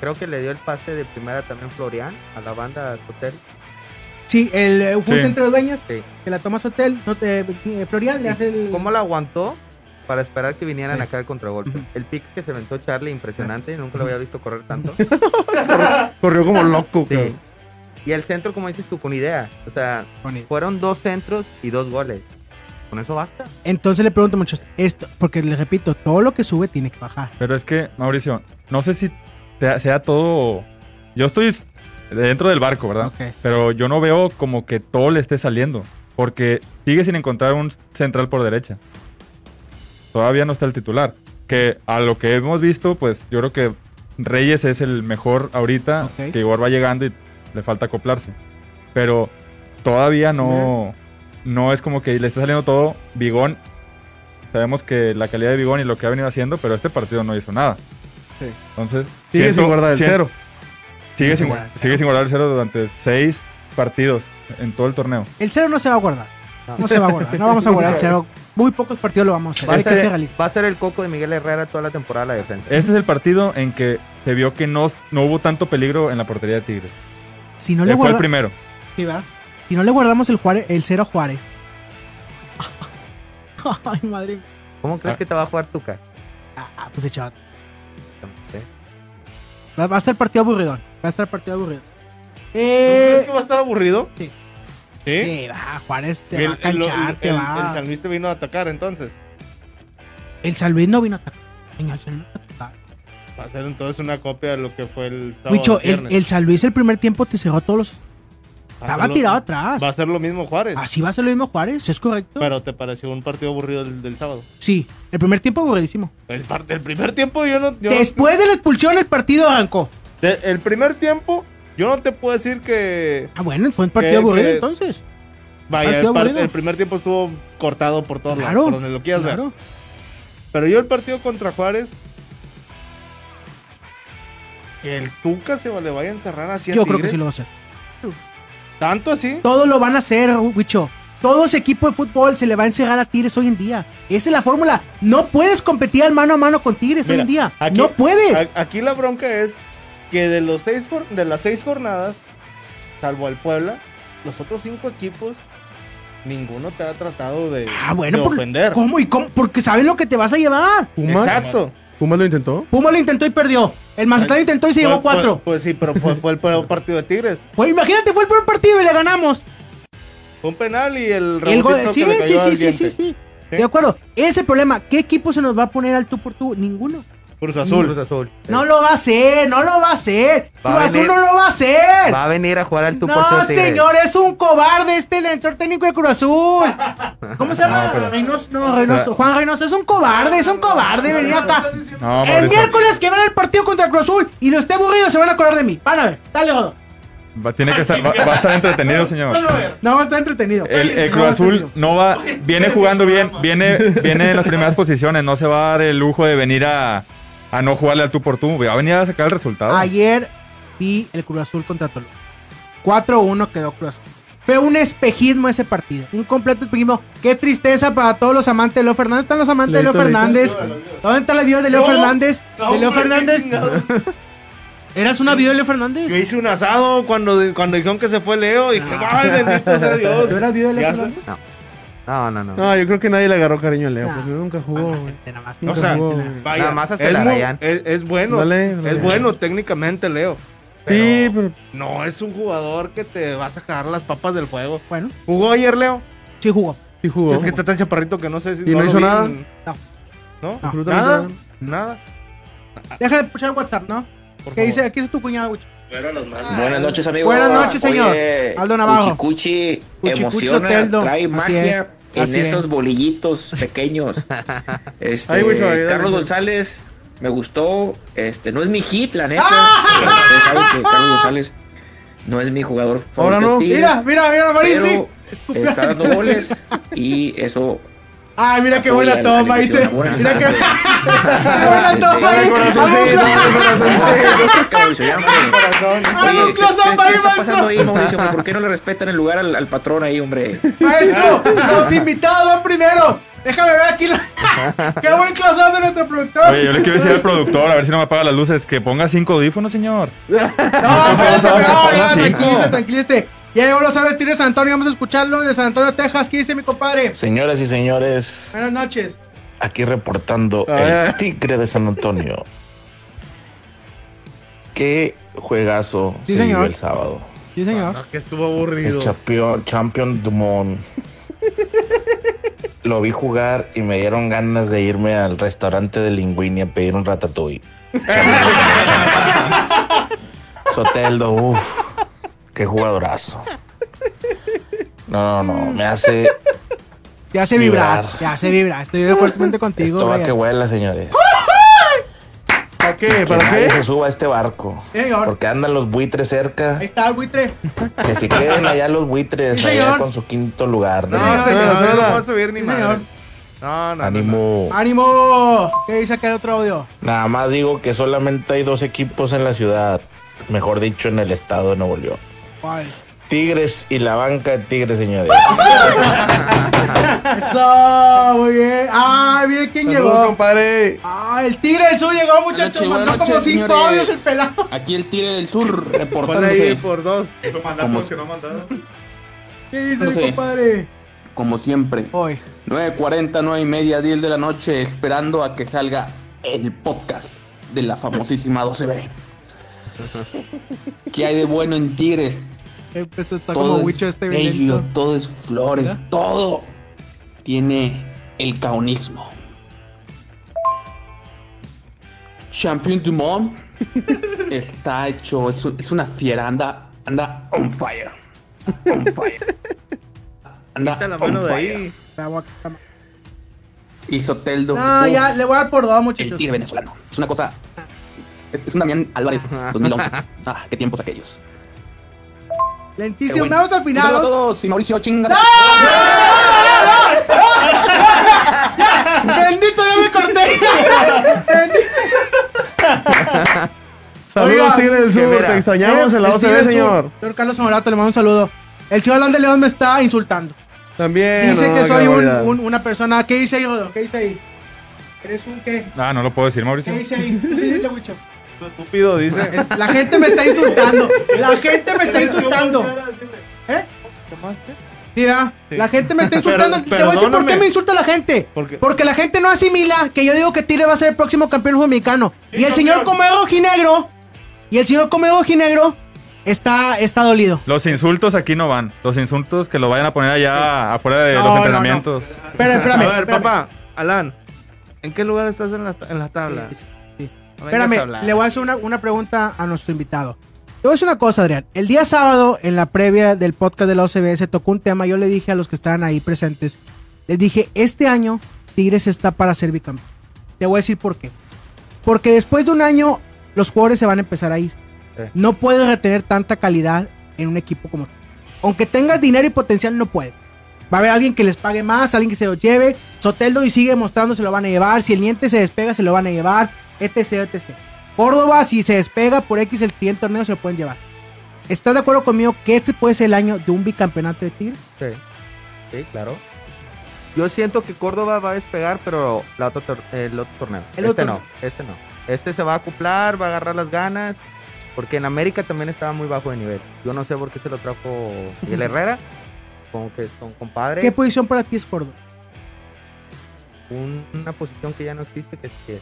Creo que le dio el pase de primera también Florian a la banda Sotel. Sí, el, eh, fue un centro de dueñas Sí. que la toma Sotel, no te, eh, Florian le hace el... ¿Cómo la aguantó para esperar que vinieran Sí. acá el contragolpe? El pick que se aventó Charlie, impresionante. Nunca lo había visto correr tanto. corrió como loco. Sí. cabrón. Y el centro, como dices tú, con idea. O sea, Bonito. fueron dos centros y dos goles. ¿Con eso basta? Entonces le pregunto mucho esto, porque les repito, todo lo que sube tiene que bajar. Pero es que, Mauricio, no sé si sea, sea todo. Yo estoy dentro del barco, ¿verdad? Pero yo no veo como que todo le esté saliendo. Porque sigue sin encontrar un central por derecha. Todavía no está el titular. Que a lo que hemos visto, pues yo creo que Reyes es el mejor ahorita. Que igual va llegando y le falta acoplarse. Pero todavía no, no es como que le está saliendo todo. Bigón. Sabemos que la calidad de Bigón y lo que ha venido haciendo, pero este partido no hizo nada. Sí. Entonces, Sigue siento- sin guardar el siento- cero. Sigue sin, guardar. sigue sin guardar el cero durante seis partidos en todo el torneo. El cero no se va a guardar. No. Se va a guardar. No vamos a guardar el cero. Muy pocos partidos lo vamos a hacer. Va a, Hay que ser va a ser el coco de Miguel Herrera toda la temporada la defensa. Este es el partido en que se vio que no, no hubo tanto peligro en la portería de Tigres. Si no le fue el primero. Sí, ¿verdad? Si no le guardamos el, Juárez, el cero a Juárez. Ay, madre mía. ¿Cómo crees Ah. que te va a jugar Tuca? Ah, pues echado. Va, va a estar partido aburrido. Va a estar partido aburrido. ¿Tú crees Eh, que va a estar aburrido? Sí. ¿Sí? sí, va, Juárez te El, va a canchar, el- te el- va. el San Luis te vino a atacar entonces. El San Luis no vino a atacar. Señor, el San Luis no vino a atacar. Va a ser entonces una copia de lo que fue el sábado. Huicho, el, San Luis el primer tiempo te cerró todos los. A Estaba lo- tirado atrás. Va a ser lo mismo Juárez. Así va a ser lo mismo Juárez, ¿es correcto? Pero te pareció un partido aburrido del, del sábado. Sí, el primer tiempo aburridísimo. El, el primer tiempo yo no. yo no- Después de la expulsión, el partido arrancó. de- el primer tiempo yo no te puedo decir que. Ah, bueno, fue un partido Que- aburrido que- entonces. Vaya, el, el primer tiempo estuvo cortado por todos lados, Claro, por donde lo quieras ver. claro. Pero yo el partido contra Juárez. Que el Tuca se le vaya a encerrar así a Yo creo que sí lo va a hacer. ¿Tanto así? Todos lo van a hacer, Wicho. Todo ese equipo de fútbol se le va a encegar a Tigres hoy en día. Esa es la fórmula. No puedes competir al mano a mano con Tigres hoy en día. aquí- no puedes. Aquí la bronca es que de los seis de las seis jornadas, salvo el Puebla, los otros cinco equipos, ninguno te ha tratado de, ah, bueno, de por- ofender. ¿cómo y cómo? Porque saben lo que te vas a llevar. Pumas. Exacto. Pumas lo intentó. Puma lo intentó y perdió. El Mazatlán intentó y se llevó cuatro. Pues, pues sí, pero fue, fue el peor partido de Tigres. Pues imagínate, fue el primer partido y le ganamos. Fue un penal y el El gol- sí, que le sí, cayó sí, al sí, diente. sí, sí. De acuerdo. Ese problema, ¿qué equipo se nos va a poner al tú por tú? Ninguno. Cruz Azul. Cruz Azul. No lo va a hacer, no lo va a hacer. Va a Cruz Azul venir- no lo va a hacer. Va a venir a jugar al tú. No, señor, es un cobarde este el director técnico de Cruz Azul. ¿Cómo se llama? Reynoso, no, Reynoso. Juan Reynoso es un cobarde, es un cobarde. Venía acá. No, el Mauricio. miércoles que van el partido contra Cruz Azul y lo esté aburrido, se van a acordar de mí. Van a ver, dale, Godo. Va, tiene que estar, va, va a estar entretenido, señor. No, está entretenido. El, el No, Cruz Azul no va, viene jugando bien, viene, viene en las primeras posiciones, no se va a dar el lujo de venir a, a no jugarle al tú por tú, va a venir a sacar el resultado. Ayer vi el Cruz Azul contra Toluca. 4-1 quedó Cruz Azul. Fue un espejismo ese partido. Un completo espejismo. Qué tristeza para todos los amantes de Leo Fernández. ¿Están los amantes de Leo. Fernández? ¿Dónde está la vida de Leo Fernández? ¿De Leo Fernández? ¿Eras una video de Leo Fernández? Yo hice un asado cuando, cuando dijeron que se fue Leo y dije, ay, bendito sea Dios. ¿Tú eras video de Leo Fernández? No, no, no. No, yo creo que nadie le agarró cariño a Leo, Nah. porque nunca jugó, güey. Nada más. O sea, jugó, vaya, Nada más hasta es, la mu- rayan. es, es bueno, Dale, dale. es bueno técnicamente Leo. Sí, pero No es un jugador que te va a sacar las papas del fuego. Bueno, ¿Jugó ayer Leo? sí jugó. sí jugó. Es que está tan chaparrito que no sé si ¿Y no hizo vi nada? No. ¿No? Absolutamente ¿Nada? nada. Nada. Deja de escuchar WhatsApp, ¿no? Por ¿Qué favor. dice? Aquí es tu cuñada, güey. Buenas noches, amigos. Buenas noches, señor. Oye, Aldo Navarro. Cuchicuchi Cuchicuchi emociona, Hoteldo. trae magia en así esos es. bolillitos pequeños. Este, Ay. Carlos González me gustó. Este, no es mi hit, la neta. Pero Ustedes saben que Carlos González no es mi jugador favorito. Ahora no. Mira, mira, mira, pero sí. está dando goles y eso Ay, mira qué buena toma, dice. Mira qué qué buena toma, Dale, ahí. corazoncito, Hazme un Mauricio, ya, hombre. Hazme Oye, un ¿qué, close-up ahí, pasando ahí, Mauricio? ¿Por qué no le respetan el lugar al, al patrón ahí, hombre? Maestro, los invitados van primero. Déjame ver aquí. la- Qué buen close-up de nuestro productor. Oye, yo le quiero decir al productor, a ver si no me apaga las luces, que ponga cinco audífonos, señor. No, espérate, no, ya, Cinco. tranquilízate, tranquilízate. Ya llegó los saber de San Antonio, vamos a escucharlo de San Antonio, Texas. ¿Qué dice mi compadre? Señoras y señores, Buenas noches. aquí reportando Ah. el Tigre de San Antonio. Qué juegazo Sí, se vivió señor. el sábado. Sí, señor. Ah, que estuvo El aburrido. champion, champion Dumont. Lo vi jugar y me dieron ganas de irme al restaurante de Linguini a pedir un ratatouille. Soteldo, uff, qué jugadorazo. No, no, no, me hace Te hace vibrar, Vibrar. te hace vibrar. Estoy de acuerdo contigo, esto va que vuela, señores. ¿Para qué? Que ¿Para nadie qué? se suba a este barco. Sí, señor. Porque andan los buitres cerca. Ahí está el buitre. Que se queden allá los buitres, Sí, allá señor. con su quinto lugar. No, ¿no? señor, no, no, no, no no. va a subir ni Sí, madre. señor. No, no, no, Ánimo. ¡Ánimo! ¿Qué dice aquel otro audio? Nada más digo que solamente hay dos equipos en la ciudad. Mejor dicho, en el estado de Nuevo León. ¿Cuál? Tigres y la banca de Tigres, señores. Eso, muy bien. ¡Ay, bien quién Saludos, llegó! compadre. ¡Ah, el tigre del sur llegó, muchachos! Mandó como noches, cinco señores. audios el pelado. Aquí el Tigre del Sur Ponle ahí reportándose. por dos. Como, que no mandaron. ¿Qué dice No mi compadre? como siempre. Hoy. 9.40, 9 y media, 10 de la noche, esperando a que salga el podcast de la famosísima 12B. ¿Qué hay de bueno en Tigres? Empezó está Todo como es Witcher este bello, todo es flores, ¿Verdad? todo tiene el caunismo. Champion Dumont está hecho, es, un- es una fiera, anda, anda on fire. On fire. Anda Quita la on mano de fire. ahí. La voy a- Y Soteldo. No, ya, le voy a dar por dos, El muchachos. tigre venezolano. Es una cosa. Es, es un Damián Álvarez 2011. Ah, qué tiempos aquellos. Lentísimo, bueno. vamos al final. Un saludo a todos y Mauricio chinga. ¡Bendito, ya me corté! Saludos, Tigre del Sur. Te extrañamos en la OCB, señor. Señor Carlos Morato, le mando un saludo. El señor Alan de León me está insultando. También. Dice no, que soy un- un- una persona. ¿Qué dice ahí, Rodo? ¿Qué dice ahí? ¿Eres un qué? Ah, no lo puedo decir, Mauricio. ¿Qué dice ahí? Sí, dile. Estúpido, dice. La gente me está insultando. La gente me está insultando. ¿Eh? Sí, ¿verdad? Sí. La gente me está insultando. Pero- Te voy a decir por qué me insulta la gente. Porque la gente no asimila que yo digo que Tigre va a ser el próximo campeón mexicano. Y el señor Comero Ginegro. Y el señor Comero Ginegro está, está dolido. Los insultos aquí no van. Los insultos que lo vayan a poner allá afuera de No, los no, no. entrenamientos. Espera, espérame. a ver, espérame. papá, Alan, ¿en qué lugar estás en la, en la tabla? A Espérame, le voy a hacer una, una pregunta a nuestro invitado. Te voy a decir una cosa, Adrián. El día sábado, en la previa del podcast de la OCB, se tocó un tema. Yo le dije a los que estaban ahí presentes, les dije, este año Tigres está para ser bicampeón. Te voy a decir por qué. Porque después de un año, los jugadores se van a empezar a ir. Sí. No puedes retener tanta calidad en un equipo como tú. Aunque tengas dinero y potencial, no puedes. Va a haber alguien que les pague más, alguien que se lo lleve. Soteldo y sigue mostrando, se lo van a llevar. Si el niente se despega, se lo van a llevar. Etc, etc. Córdoba, si se despega por X el siguiente torneo, se lo pueden llevar. ¿Estás de acuerdo conmigo que este puede ser el año de un bicampeonato de Tigres? Sí, sí, claro. Yo siento que Córdoba va a despegar, pero la otro el otro torneo. El este otro no, este no. Este se va a acoplar, va a agarrar las ganas. Porque en América también estaba muy bajo de nivel. Yo no sé por qué se lo trajo el Herrera. Como que son compadres. ¿Qué posición para ti es Córdoba? Un- una posición que ya no existe, que es que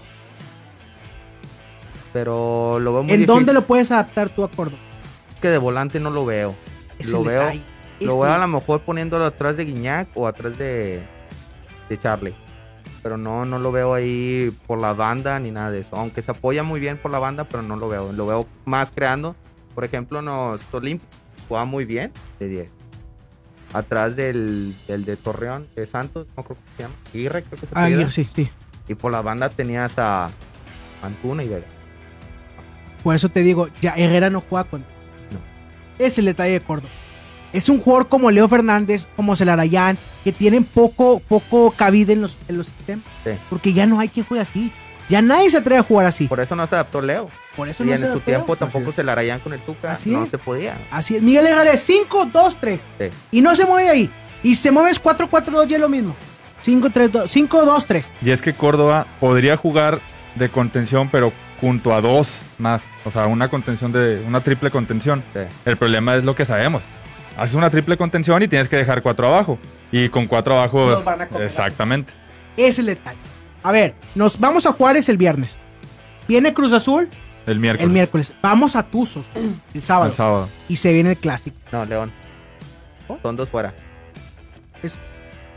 Pero lo veo muy ¿En difícil. dónde lo puedes adaptar tú a Córdoba? que de volante no lo veo. Lo veo, detalle, lo ese- veo a lo mejor poniéndolo atrás de Guiñac o atrás de, de Charlie. Pero no, no lo veo ahí por la banda ni nada de eso. Aunque se apoya muy bien por la banda, pero no lo veo. Lo veo más creando. Por ejemplo, nos Tolim juega muy bien de 10. Atrás del, del de Torreón, de Santos, no creo que se llama. Aguirre, creo que se Ah, apellida. sí, sí. Y por la banda tenías a Antuna y Vega. Por eso te digo, ya Herrera no juega con. No. Es el detalle de Córdoba. Es un jugador como Leo Fernández, como Celarayán, que tienen poco, poco cabida en los, en los sistemas. Sí. Porque ya no hay quien juegue así. Ya nadie se atreve a jugar así. Por eso no se adaptó Leo. Por eso y no en se su tiempo tampoco se la rayan con el Tuca. Así no es. se podía. Así es. Miguel Herrera es 5, 2, 3. Sí. Y no se mueve ahí. Y se mueve es 4, 4, 2 y es lo mismo. 5, 3, 2, 5, 2, 3. Y es que Córdoba podría jugar de contención, pero junto a dos más. O sea, una contención de. una triple contención. Sí. El problema es lo que sabemos. Haces una triple contención y tienes que dejar cuatro abajo. Y con cuatro abajo. Van a comer. Exactamente. Es el detalle. A ver, nos vamos a Juárez el viernes. Viene Cruz Azul El miércoles. el miércoles. Vamos a Tuzos el sábado. El sábado. Y se viene el clásico. No, León. Son dos fuera.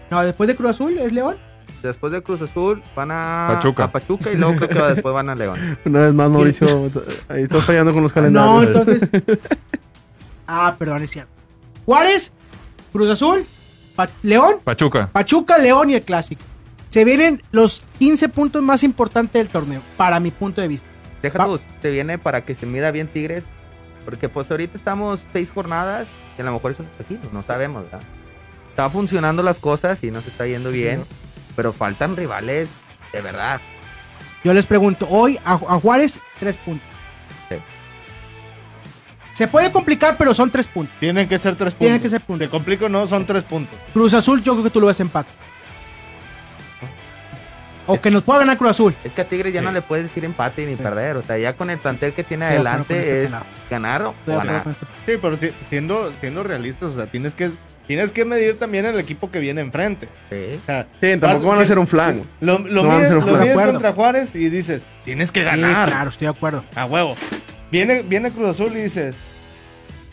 No, después de Cruz Azul es León. Después de Cruz Azul van a Pachuca. a Pachuca y luego creo que después van a León. Una vez más, Mauricio, ahí estás fallando con los No, calendarios. entonces. ah, perdón, es cierto. Juárez, Cruz Azul, Pa- León, Pachuca. Pachuca, León y el clásico. Se vienen los 15 puntos más importantes del torneo, para mi punto de vista. Tú, te viene para que se mida bien Tigres. Porque pues ahorita estamos seis jornadas y a lo mejor es un poquito, no sabemos, ¿verdad? Está funcionando las cosas y nos está yendo bien, pero faltan rivales de verdad. Yo les pregunto, hoy a, a Juárez, 3 puntos. Sí. Se puede complicar, pero son 3 puntos. Tienen que ser tres puntos. Tienen que ser puntos. Te complico, no, son tres puntos. Cruz Azul, yo creo que tú lo ves empate. O que nos pueda ganar Cruz Azul. Es que a Tigres ya Sí. no le puedes decir empate ni Sí. perder, o sea, ya con el plantel que tiene adelante este es ganar o ganar. este- Sí, pero si- siendo, siendo realistas, o sea, tienes que, tienes que medir también el equipo que viene enfrente. Sí. O sea, Sí, tampoco vas- van a ser un flan. Lo, lo No van a mides, ser un lo flan. mides De acuerdo. contra Juárez y dices, tienes que ganar. Sí, claro, estoy de acuerdo. A huevo. Viene, viene Cruz Azul y dices,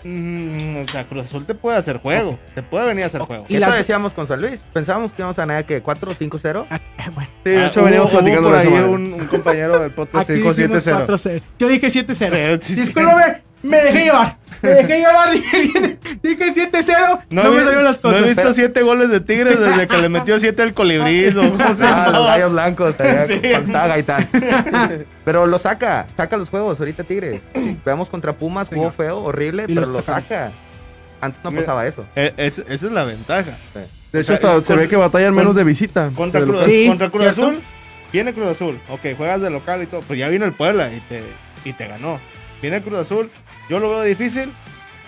mm, o sea, Cruz Azul te puede hacer juego. Te puede venir a hacer juego. Y la- eso decíamos con San Luis. Pensábamos que íbamos a ganar que 4 o 5-0. Ah, bueno, Sí, de Ah, hecho, hubo- veníamos hubo platicando por ahí un, un compañero del podcast dijo dijimos 7-0. 4-0. Yo dije 7-0. Sí, sí, sí. Discúlpame, me dejé llevar. Me dejé llevar, dije 7 dije 7-0. No, No, me he, salieron las no he cosas. visto siete goles de Tigres desde que le metió siete al colibrí. ¿no? ¿Cómo se Ah, los llamaba? gallos blancos, Sí. estaba Gaitán. Pero lo saca, saca los juegos ahorita Tigres. Veamos contra Pumas, jugó feo, horrible, Y pero los lo saca. Antes no Mira, pasaba eso. Es- esa es la ventaja. De hecho, O sea, hasta se ve que batallan menos de visita. Contra Cruz. Sí, contra Cruz ¿cierto? Azul, viene Cruz Azul. Ok, juegas de local y todo. Pero ya vino el Puebla y te, y te ganó. Viene Cruz Azul, yo lo veo difícil.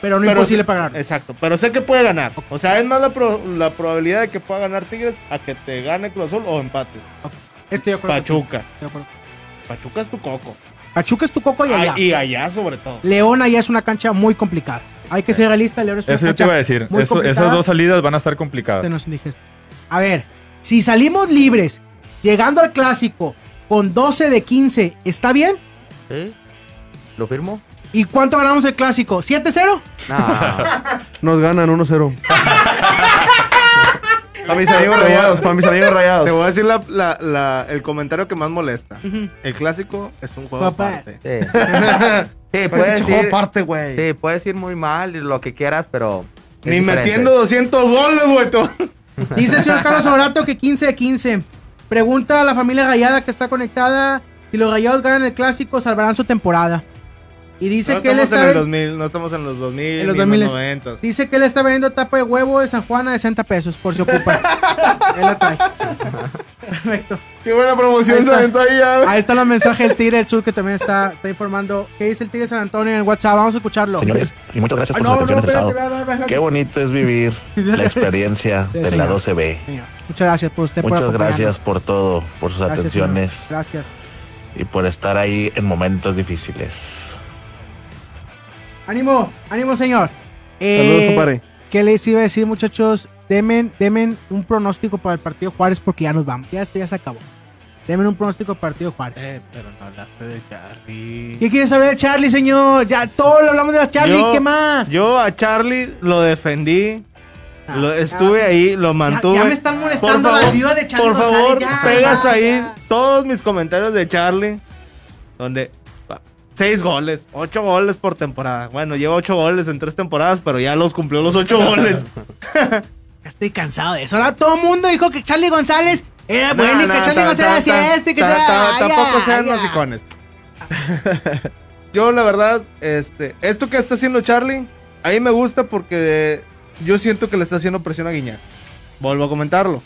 Pero no Pero imposible ganar. Exacto, pero sé que puede ganar. O sea, es más la, pro- la probabilidad de que pueda ganar Tigres a que te gane Cruz Azul o empates. Estoy de acuerdo Pachuca. estoy de acuerdo. Pachuca es tu coco. Pachuca es tu coco y allá. Ah, y allá sobre todo. León allá es una cancha muy complicada. Hay que ser realista, León es una Eso yo te iba a decir. Eso- esas dos salidas van a estar complicadas. Se nos indigesta. A ver, si salimos libres, llegando al clásico con 12 de 15, ¿está bien? ¿Sí? ¿Lo firmo? ¿Y cuánto ganamos el clásico? ¿7-0? No. Nos ganan 1-0. Para mis amigos rayados, para mis amigos rayados. Te voy a decir la- la- la- el comentario que más molesta. Ujú. El clásico es un juego Papá. aparte. Sí. Sí, puedes juego ir, aparte, güey. sí, puedes ir muy mal y lo que quieras, pero... es Ni diferente. metiendo 200 goles, güey. te- Dice el señor Carlos Obrato que 15 de 15. Pregunta a la familia Rayada que está conectada si los Rayados ganan el clásico, salvarán su temporada. Y dice no que él estamos está en el ven- 2000, no estamos en los 2000, En los ni 2000. en los 90. Dice que él está vendiendo tapa de huevo de San Juan a 60 pesos por si ocupa. él la trae. Perfecto. Qué buena promoción Ahí se está. aventó ahí ya. Ahí está el mensaje del Tigre del Sur que también está, está informando. ¿Qué dice el Tigre San Antonio en el WhatsApp? Vamos a escucharlo. Señores, y muchas gracias Ay, por no, sus no, atenciones el espérate, sábado. Qué bonito es vivir la experiencia Sí, de señor. la 12B. Señor, Muchas gracias por usted. por Muchas acompañarnos. gracias por todo, por sus Gracias, señor. atenciones Gracias. y por estar ahí en momentos difíciles. Ánimo, ánimo, señor. Saludos, compadre. ¿Qué les iba a decir, muchachos? Demen, demen un pronóstico para el partido Juárez porque ya nos vamos. Ya esto ya se acabó. Demen un pronóstico para el partido Juárez. Eh, pero no hablaste de Charlie. ¿Qué quieres saber de Charlie, señor? Ya todo lo hablamos de las Charlie. Yo- ¿Qué más? Yo a Charlie lo defendí. Ah, lo- estuve ahí, lo mantuve. ya me están molestando Por las favor, vivas de Charlie Por González, favor, ya, pegas ya, ahí ya. todos mis comentarios de Charlie. Donde seis goles, ocho goles por temporada. Bueno, lleva ocho goles en tres temporadas, pero ya los cumplió los ocho goles. Ya Estoy cansado de eso. Ahora todo el mundo dijo que Charlie González era bueno y No, que no, Charlie González hacía este, que Tampoco sean ya. hocicones. Yo, la verdad, este, esto que está haciendo Charlie, a mí me gusta porque yo siento que le está haciendo presión a Guiñac. Vuelvo a comentarlo.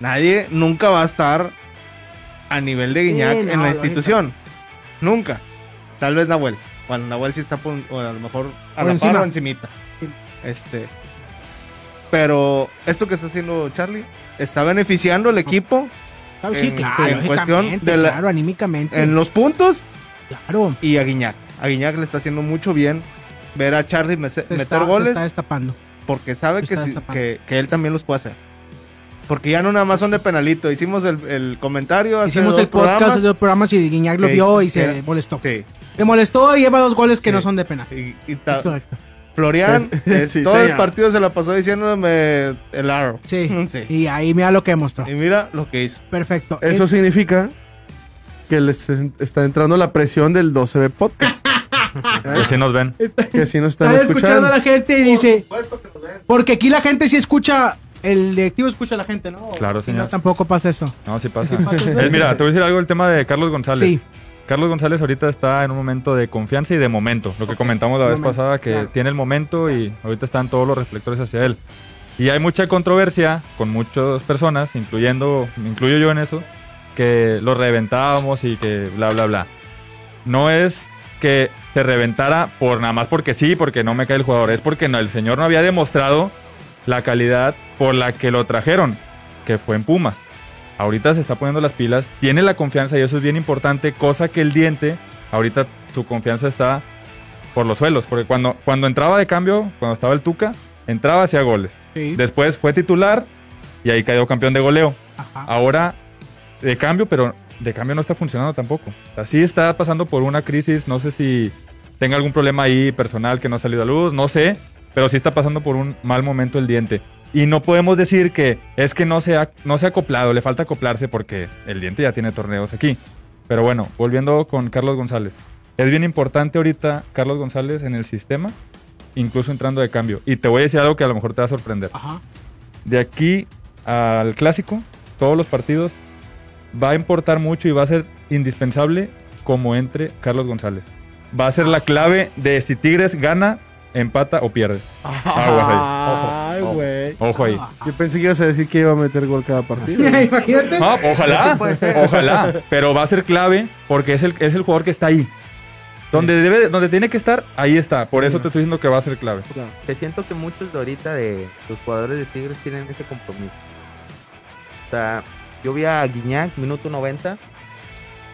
Nadie nunca va a estar a nivel de Guiñac Sí, no, en la institución. Nunca. Tal vez Nahuel. Bueno, Nahuel sí está por, o a lo mejor a Por la encima. par o encimita. Sí. Este. Pero esto que está haciendo Charlie está beneficiando al equipo Sí, en- claro, en cuestión de la- claro, anímicamente. en los puntos Claro. y a Guiñac. A Guiñac le está haciendo mucho bien ver a Charlie meter está, goles está destapando. porque sabe que, sí- que, que él también los puede hacer. Porque ya no nada más son de penalito. Hicimos el, el comentario hace Hicimos dos el podcast de dos programas y Guiñac lo vio y se molestó. Sí. Se molestó y lleva dos goles que Sí. no son de pena. Y, y ta-. Florian, eh, Sí, todo el partido se la pasó diciéndome el aro. Sí. Sí. Y ahí mira lo que demostró. Y mira lo que hizo. Perfecto. Eso significa que les es- está entrando la presión del 12B Podcast. Que sí nos ven. que si nos están Está escuchando escuchando. a la gente y dice. Porque aquí la gente sí escucha. El directivo escucha a la gente, ¿no? Claro, Y señor. No, tampoco pasa eso. No, sí pasa. pasa eso? Eh, mira, te voy a decir algo del tema de Carlos González. Sí. Carlos González ahorita está en un momento de confianza y de momento. Lo que comentamos la vez Momento, pasada, que claro. tiene el momento y ahorita están todos los reflectores hacia él. Y hay mucha controversia con muchas personas, incluyendo, me incluyo yo en eso, que lo reventábamos y que bla, bla, bla. No es que se reventara por nada más porque sí, porque no me cae el jugador. Es porque no, el señor no había demostrado la calidad por la que lo trajeron, que fue en Pumas. Ahorita se está poniendo las pilas, tiene la confianza y eso es bien importante, cosa que el diente, ahorita su confianza está por los suelos, porque cuando, cuando entraba de cambio, cuando estaba el Tuca, entraba hacia goles. Sí. Después fue titular y ahí cayó campeón de goleo. Ajá. Ahora de cambio, pero de cambio no está funcionando tampoco. Así está pasando por una crisis, no sé si tenga algún problema ahí personal que no ha salido a luz, no sé, pero sí está pasando por un mal momento el diente. Y no podemos decir que es que no se ha, no se ha acoplado, le falta acoplarse porque el diente ya tiene torneos aquí. Pero bueno, volviendo con Carlos González. Es bien importante ahorita Carlos González en el sistema, incluso entrando de cambio. Y te voy a decir algo que a lo mejor te va a sorprender. Ajá. De aquí al clásico, todos los partidos, va a importar mucho y va a ser indispensable como entre Carlos González. Va a ser la clave de si Tigres gana, empata o pierde. Aguas ahí. Ay, güey. Ojo ahí. Yo pensé que ibas a decir que iba a meter gol cada partido. Imagínate. No, ojalá, ojalá, pero va a ser clave porque es el, es el jugador que está ahí. Donde, debe, donde tiene que estar, ahí está. Por eso te estoy diciendo que va a ser clave. Te siento que muchos de ahorita de los jugadores de Tigres tienen ese compromiso. O sea, yo vi a Guiñac, minuto 90,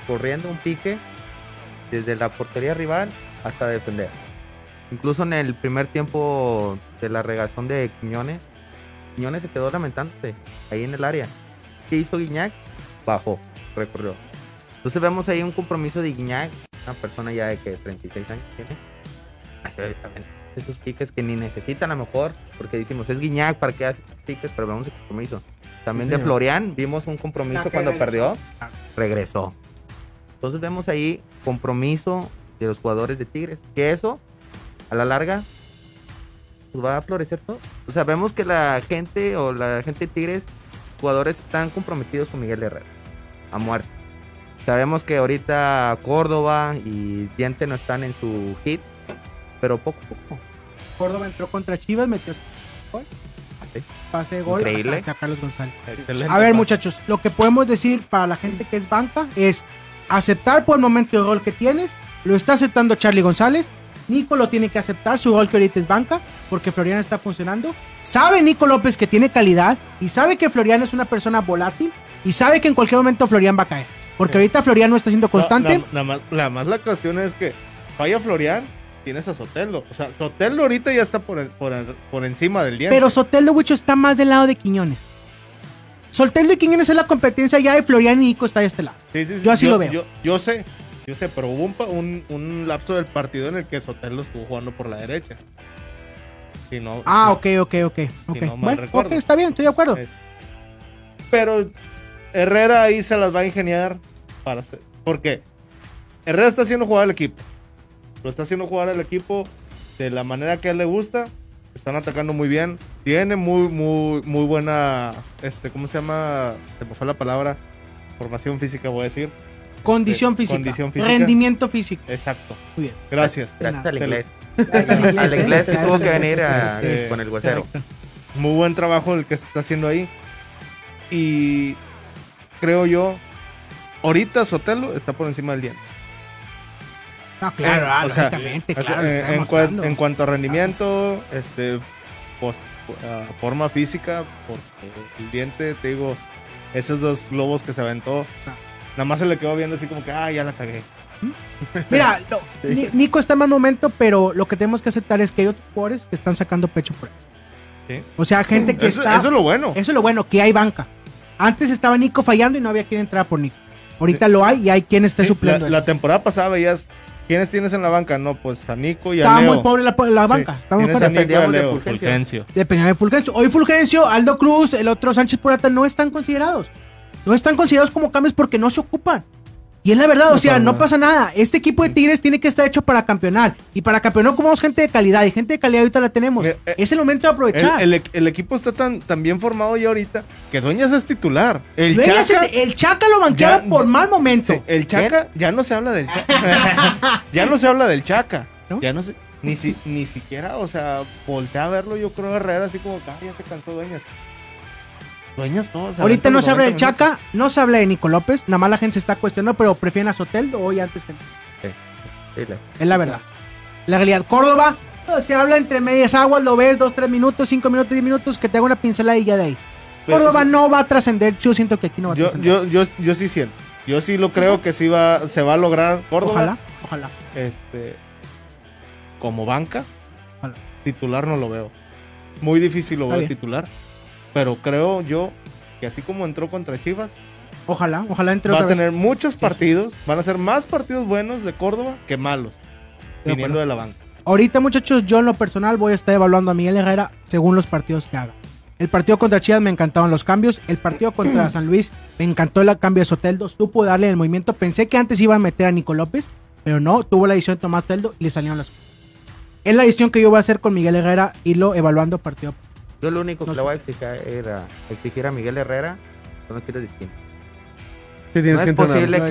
corriendo un pique desde la portería rival hasta defender. Incluso en el primer tiempo de la regazón de Quiñones, Quiñones se quedó lamentándose ahí en el área. ¿Qué hizo Guiñac? Bajó, recorrió. Entonces vemos ahí un compromiso de Guiñac, una persona ya de que 36 años tiene. Esos piques que ni necesitan a lo mejor, porque decimos, es Guiñac, ¿para qué hace piques? Pero vemos el compromiso. También Sí, de señor. Florian, vimos un compromiso Ah, cuando regresó. perdió, regresó. Entonces vemos ahí compromiso de los jugadores de Tigres, que eso, a la larga, pues va a florecer todo. O sea, vemos que la gente o la gente de Tigres, jugadores están comprometidos con Miguel Herrera, a muerte. Sabemos que ahorita Córdoba y Diente no están en su hit, pero poco a poco. Córdoba entró contra Chivas, metió gol. Pase de gol Increíble. hacia Carlos González. Excelente A ver, pase. muchachos, lo que podemos decir para la gente que es banca es aceptar por el momento el rol que tienes. Lo está aceptando Charlie González. Nico lo tiene que aceptar, su rol que ahorita es banca, porque Florian está funcionando. Sabe Nico López que tiene calidad y sabe que Florian es una persona volátil y sabe que en cualquier momento Florian va a caer. Porque ahorita Florian no está siendo constante. Nada más, la más la cuestión es que falla Florian, tienes a Sotelo. O sea, Sotelo ahorita ya está por, por, por encima del diente. Pero Soteldo, Wicho, está más del lado de Quiñones. Soteldo y Quiñones es la competencia ya de Florian y Nico está de este lado. Sí, sí, sí, Yo así lo veo. Yo, yo sé, yo sé, pero hubo un, un, un lapso del partido en el que Sotelo estuvo jugando por la derecha. Si no, Ah, si- ok, ok, ok. ok. no mal bueno, recuerdo. ok, está bien, estoy de acuerdo. Es- Pero Herrera ahí se las va a ingeniar para hacer. Porque Herrera está haciendo jugar al equipo. Lo está haciendo jugar al equipo de la manera que a él le gusta. Están atacando muy bien. Tiene muy, muy, muy buena. Este, ¿cómo se llama? Se me fue la palabra. Formación física, voy a decir. Condición física. condición física. Rendimiento físico. Exacto. Muy bien. Gracias. Gracias al inglés. Gracias al inglés, Al inglés que tuvo que venir a- Este, con el huesero. Muy buen trabajo el que se está haciendo ahí. Y creo yo, ahorita Sotelo está por encima del diente. Ah, claro, Eh, ah, o sea, lógicamente, o sea, claro. lo eh, en, demostrando. cua- en cuanto a rendimiento, este, ah, forma física, por el diente, te digo, esos dos globos que se aventó, Ah. Nada más se le quedó viendo así como que, ah, ya la cagué. Mira, Nico está en mal momento, pero lo que tenemos que aceptar es que hay otros jugadores que están sacando pecho por él. Sí. O sea, gente que Eso- está. eso es lo bueno. Eso es lo bueno, que hay banca. Antes estaba Nico fallando y no había quien entrar por Nico. Ahorita lo hay y hay quien esté Sí, supliendo. la, temporada pasada veías, ¿quiénes tienes en la banca? No, pues a Nico y a Estaba Leo. muy pobre la, la Sí, banca. estaba muy pobre. Dependíamos de. Fulgencio. Fulgencio. Dependía de Fulgencio. Hoy Fulgencio, Aldo Cruz, el otro Sánchez Purata no están considerados. No están considerados como cambios porque no se ocupan. Y es la verdad, o sea, no pasa nada. Este equipo de Tigres tiene que estar hecho para campeonar. Y para campeonar ocupamos gente de calidad. Y gente de calidad ahorita la tenemos. Eh, es el momento de aprovechar. el- el equipo está tan, tan bien formado ya ahorita que Dueñas es titular. El Dueñas, Chaca, el, el Chaca lo banquearon por mal momento. sí, el Chaca, ya no se habla del Chaca. ya no se habla del Chaca. ¿No? Ya no se, ni, si, ni siquiera, o sea, voltea a verlo, yo creo Herrera así como, ah, ya se cansó Dueñas. Dueñas todos. Ahorita no se habla del 90 minutos. Chaca, no se habla de Nico López. Nada más la gente se está cuestionando, pero prefieren a Soteldo hoy antes que. Sí, la- Es la verdad. La realidad, Córdoba, se habla entre medias aguas, lo ves, dos, tres minutos, cinco minutos, diez minutos, que te haga una pinceladilla de ahí. Pero Córdoba sí. no va a trascender, yo siento que aquí no va a Yo, trascender. yo, yo, yo sí siento. Yo sí lo creo que sí va, se va a lograr Córdoba. Ojalá, ojalá. Este, como banca, Ojalá. titular no lo veo. Muy difícil lo Está veo bien. titular. Pero creo yo que así como entró contra Chivas, Ojalá, ojalá entre va a vez. tener muchos partidos. Van a ser más partidos buenos de Córdoba que malos. De Viniendo acuerdo. de la banca. Ahorita, muchachos, yo en lo personal voy a estar evaluando a Miguel Herrera según los partidos que haga. El partido contra Chivas me encantaban los cambios. El partido contra San Luis me encantó el cambio de Soteldo. Supo darle el movimiento. Pensé que antes iba a meter a Nico López, pero no. Tuvo la decisión de tomar Soteldo y le salieron las cosas. Es la decisión que yo voy a hacer con Miguel Herrera, irlo evaluando partido. a partido. Yo lo único No que sé. le voy a exigir, era exigir a Miguel Herrera son los tiros de esquina. Sí, No que es entrenar, posible no,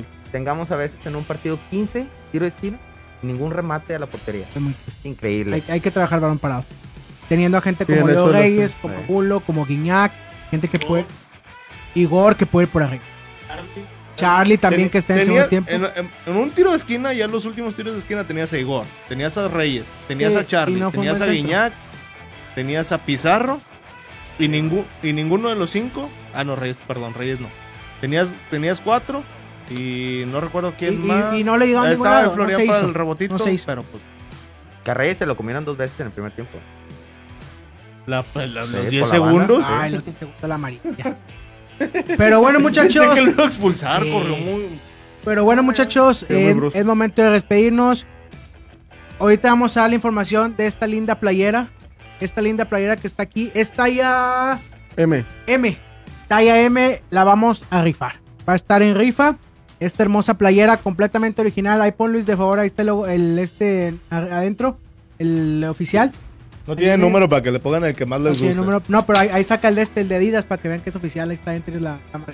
que tengamos a veces en un partido 15 tiros de esquina y ningún remate a la portería. Es increíble. hay, hay que trabajar balón parado. Teniendo a gente como en Leo Reyes, como Sí. Julo, como Guiñac, gente que puede. Igor que puede ir por arriba. Charlie también que está en tenía- segundo tiempo. En, en- en un tiro de esquina, ya los últimos tiros de esquina tenías a Igor, tenías a Reyes, tenías Sí, a Charlie, no tenías a centro. Tenías a Pizarro y, ningún, y ninguno de los cinco. Ah, no, Reyes, perdón, Reyes no. Tenías, tenías cuatro y no recuerdo quién Y- más. y no le llegaron a ningún Estaba lado, Florian no se para hizo, el rebotito, no se hizo. pero pues Que a Reyes se lo comieron dos veces en el primer tiempo. la- pues, los por 10 la segundos. banda. Ay, lo que te gusta la amarilla. Pero bueno, muchachos. Pensé que lo iba a expulsar, Sí. corrió muy. Pero bueno, muchachos, eh, es momento de despedirnos. Ahorita vamos a dar la información de esta linda playera. Esta linda playera que está aquí. Es talla M. M. Talla M la vamos a rifar. Va a estar en rifa. Esta hermosa playera completamente original. Ahí pon Luis de favor, ahí está el, el este adentro. El oficial. No tiene Ahí- número para que le pongan el que más No, les tiene guste. número- no, pero ahí, ahí saca el de este, el de Adidas, para que vean que es oficial. Ahí está dentro de la cámara.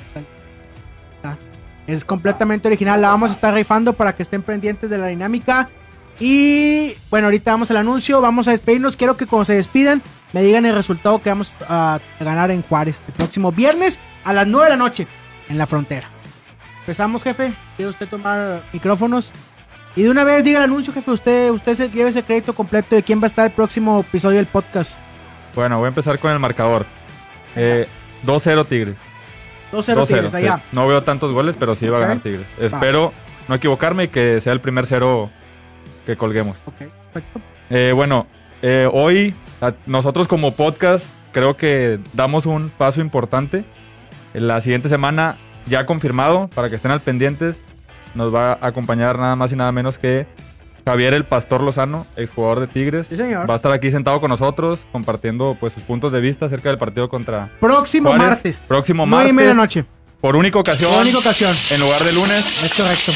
Es completamente original. La vamos a estar rifando para que estén pendientes de la dinámica. Y bueno, ahorita vamos al anuncio. Vamos a despedirnos. Quiero que cuando se despidan me digan el resultado que vamos a ganar en Juárez el próximo viernes a las 9 de la noche en la frontera. Empezamos, jefe. ¿Quiere usted tomar micrófonos? Y de una vez diga el anuncio, jefe. Usted, usted se lleve ese crédito completo de quién va a estar el próximo episodio del podcast. Bueno, voy a empezar con el marcador. Eh, 2-0 Tigres. 2-0 Tigres, allá. No veo tantos goles, pero sí va a ganar Tigres. Espero no equivocarme y que sea el primer cero que colguemos. Ok, perfecto. Eh, bueno, eh, hoy a- nosotros como podcast creo que damos un paso importante. La siguiente semana, ya confirmado, para que estén al pendientes, nos va a acompañar nada más y nada menos que Javier el Pastor Lozano, exjugador de Tigres. Sí, señor. Va a estar aquí sentado con nosotros, compartiendo pues sus puntos de vista acerca del partido contra Próximo Juárez. martes. Próximo Nueve martes. y media noche. Por única ocasión. Por única ocasión. En lugar de lunes. Es correcto.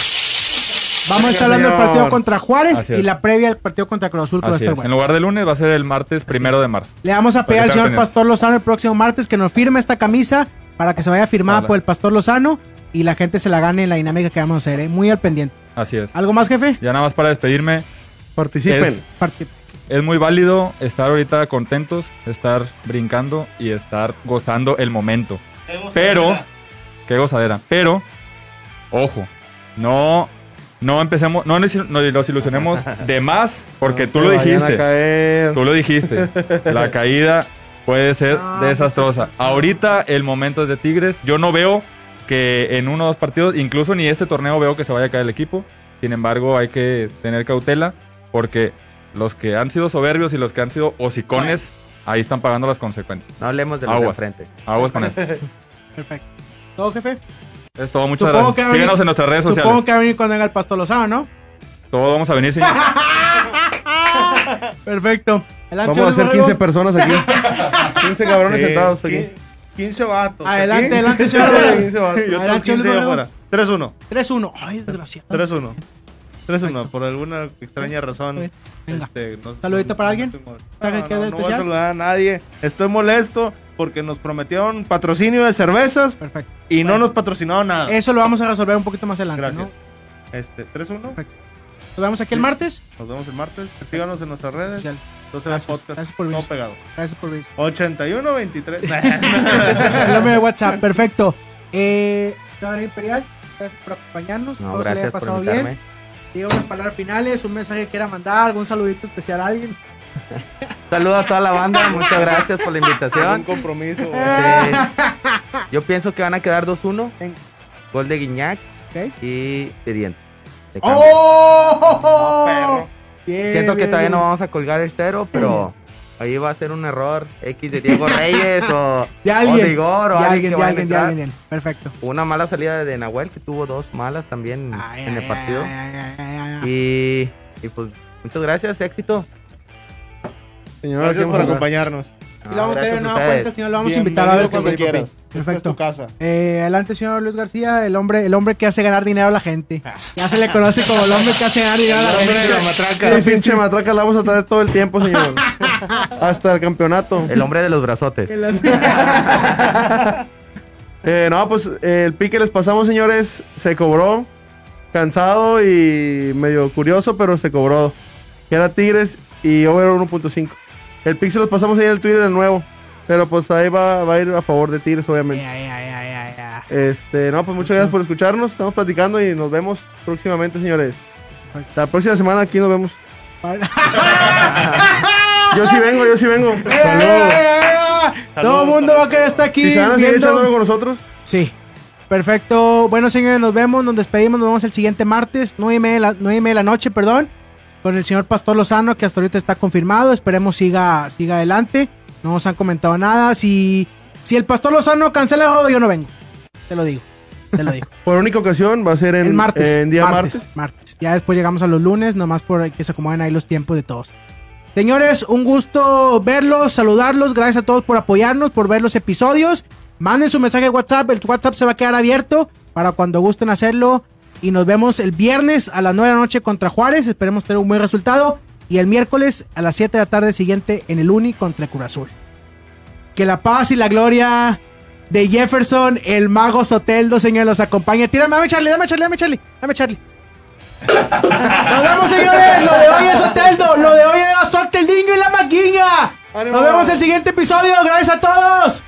Vamos a estar hablando del partido contra Juárez y la previa al partido contra Cruz Azul. que va a Así estar es. bueno. En lugar de lunes va a ser el martes primero de marzo. Le vamos a pedir al señor. Pastor Lozano el próximo martes que nos firme esta camisa para que se vaya firmada Hola. por el Pastor Lozano y la gente se la gane en la dinámica que vamos a hacer. ¿eh? Muy al pendiente. Así es. ¿Algo más, jefe? Ya nada más para despedirme. Participen. Es, Participen. es muy válido estar ahorita contentos, estar brincando y estar gozando el momento. Pero, qué gozadera. Pero, ojo, no, no empecemos, no nos, no nos ilusionemos de más, porque No tú lo dijiste. caer. Tú lo dijiste. La caída puede ser No, desastrosa. Ahorita el momento es de Tigres. Yo no veo que en uno o dos partidos, incluso ni este torneo veo que se vaya a caer el equipo. Sin embargo, hay que tener cautela porque los que han sido soberbios y los que han sido hocicones, ahí están pagando las consecuencias. No hablemos de los de Aguas. enfrente. Aguas con eso. Perfecto. ¿Todo, jefe? Es todo. Muchas Supongo gracias. venir- Síguenos en nuestras redes Supongo sociales. que va a venir cuando venga el Pastor Lozano, ¿no? Todos vamos a venir, señor. Perfecto. Adelante, Vamos a hacer Rodrigo. 15 personas aquí. 15 cabrones Sí, sentados aquí. qui- 15 vatos. Adelante, aquí. adelante, señor. Y 15 vatos. otros Adelante, 15 de Rodrigo. afuera. 3-1. 3-1. Ay, desgraciado. 3-1. 3-1. Por alguna extraña razón. Venga. este, no- ¿Saludito para alguien? No, ¿Sabe no, no, no voy a saludar a nadie. Estoy molesto porque nos prometieron patrocinio de cervezas Perfecto. y no nos patrocinaron nada. Eso lo vamos a resolver un poquito más adelante, Gracias. ¿no? Este, 3-1. Nos vemos aquí el martes. Nos vemos el martes. Síganos en nuestras redes. Social. Entonces, Gracias. podcast. Gracias por todo venir. pegado. Gracias por venir. 81 23. El nombre de WhatsApp, perfecto. Eh, Imperial, gracias por acompañarnos. No, Espero se le haya gracias por pasado invitarme. bien. Diga unas palabras finales, un mensaje que quiera mandar, algún saludito especial a alguien. Saludos a toda la banda, muchas gracias por la Un invitación. compromiso. Sí. Yo pienso que van a quedar 2-1. Venga. Gol de Guiñac y de Diente. De. ¡Oh! Bien, Siento que bien, todavía bien. no vamos a colgar el cero, pero ahí va a ser un error X de Diego Reyes o, De o alguien. de Igor o de alguien que de alguien, de entrar. alguien. Perfecto. Una mala salida de Nahuel que tuvo dos malas también Ay, en el ay, partido. ay, ay, ay, ay, ay. Y, y pues muchas gracias, éxito. Señor, Gracias ¿qué por acompañarnos. Y lo vamos a pedir de gracias a nueva cuenta, señor, lo vamos a invitar a ver cuando quieras. Esta es Perfecto. tu casa. Eh, adelante, señor Luis García, el hombre, el hombre que hace ganar dinero a la gente. Ya se le conoce como el hombre que hace ganar dinero a la El hombre gente. de la matraca. La pinche matraca la vamos a traer todo el tiempo, señor. Hasta el campeonato. El hombre de los brazotes. Eh, no, pues eh, el pique les pasamos, señores. Se cobró. Cansado y medio curioso, pero se cobró. Que era Tigres y over 1.5. El pick se los pasamos ahí en el Twitter de nuevo. Pero pues ahí va, va a ir a favor de Tigres, obviamente. Ya, ya, ya, ya, ya. Este, no, pues muchas gracias por escucharnos. Estamos platicando y nos vemos próximamente, señores. La próxima semana aquí nos vemos. Yo sí vengo, yo sí vengo. Saludos. Todo el mundo va a querer estar aquí. Si se van a seguir viendo- echándolo con nosotros. Sí. Perfecto. Bueno, señores, nos vemos, nos despedimos, nos vemos el siguiente martes, nueve y media, de la- nueve y media de la noche, perdón, con el señor Pastor Lozano, que hasta ahorita está confirmado. Esperemos siga, siga adelante. No nos han comentado nada. Si, si el Pastor Lozano cancela el juego, yo no vengo. Te lo digo. Te lo digo. Por única ocasión va a ser en, el martes. en día martes, martes. martes. Ya después llegamos a los lunes, nomás por que se acomoden ahí los tiempos de todos. Señores, un gusto verlos, saludarlos. Gracias a todos por apoyarnos, por ver los episodios. Manden su mensaje de WhatsApp. El WhatsApp se va a quedar abierto para cuando gusten hacerlo. Y nos vemos el viernes a las 9 de la noche contra Juárez. Esperemos tener un buen resultado. Y el miércoles a las 7 de la tarde siguiente en el Uni contra Cruz Azul. Que la paz y la gloria de Jefferson, el mago Soteldo, señor, los acompañe. Tírame, dame Charlie, dame Charlie, dame Charlie, dame Charlie. Nos vemos, señores. Lo de hoy es Oteldo. Lo de hoy es Oteldingo y la maquiña. Nos vemos el siguiente episodio. Gracias a todos.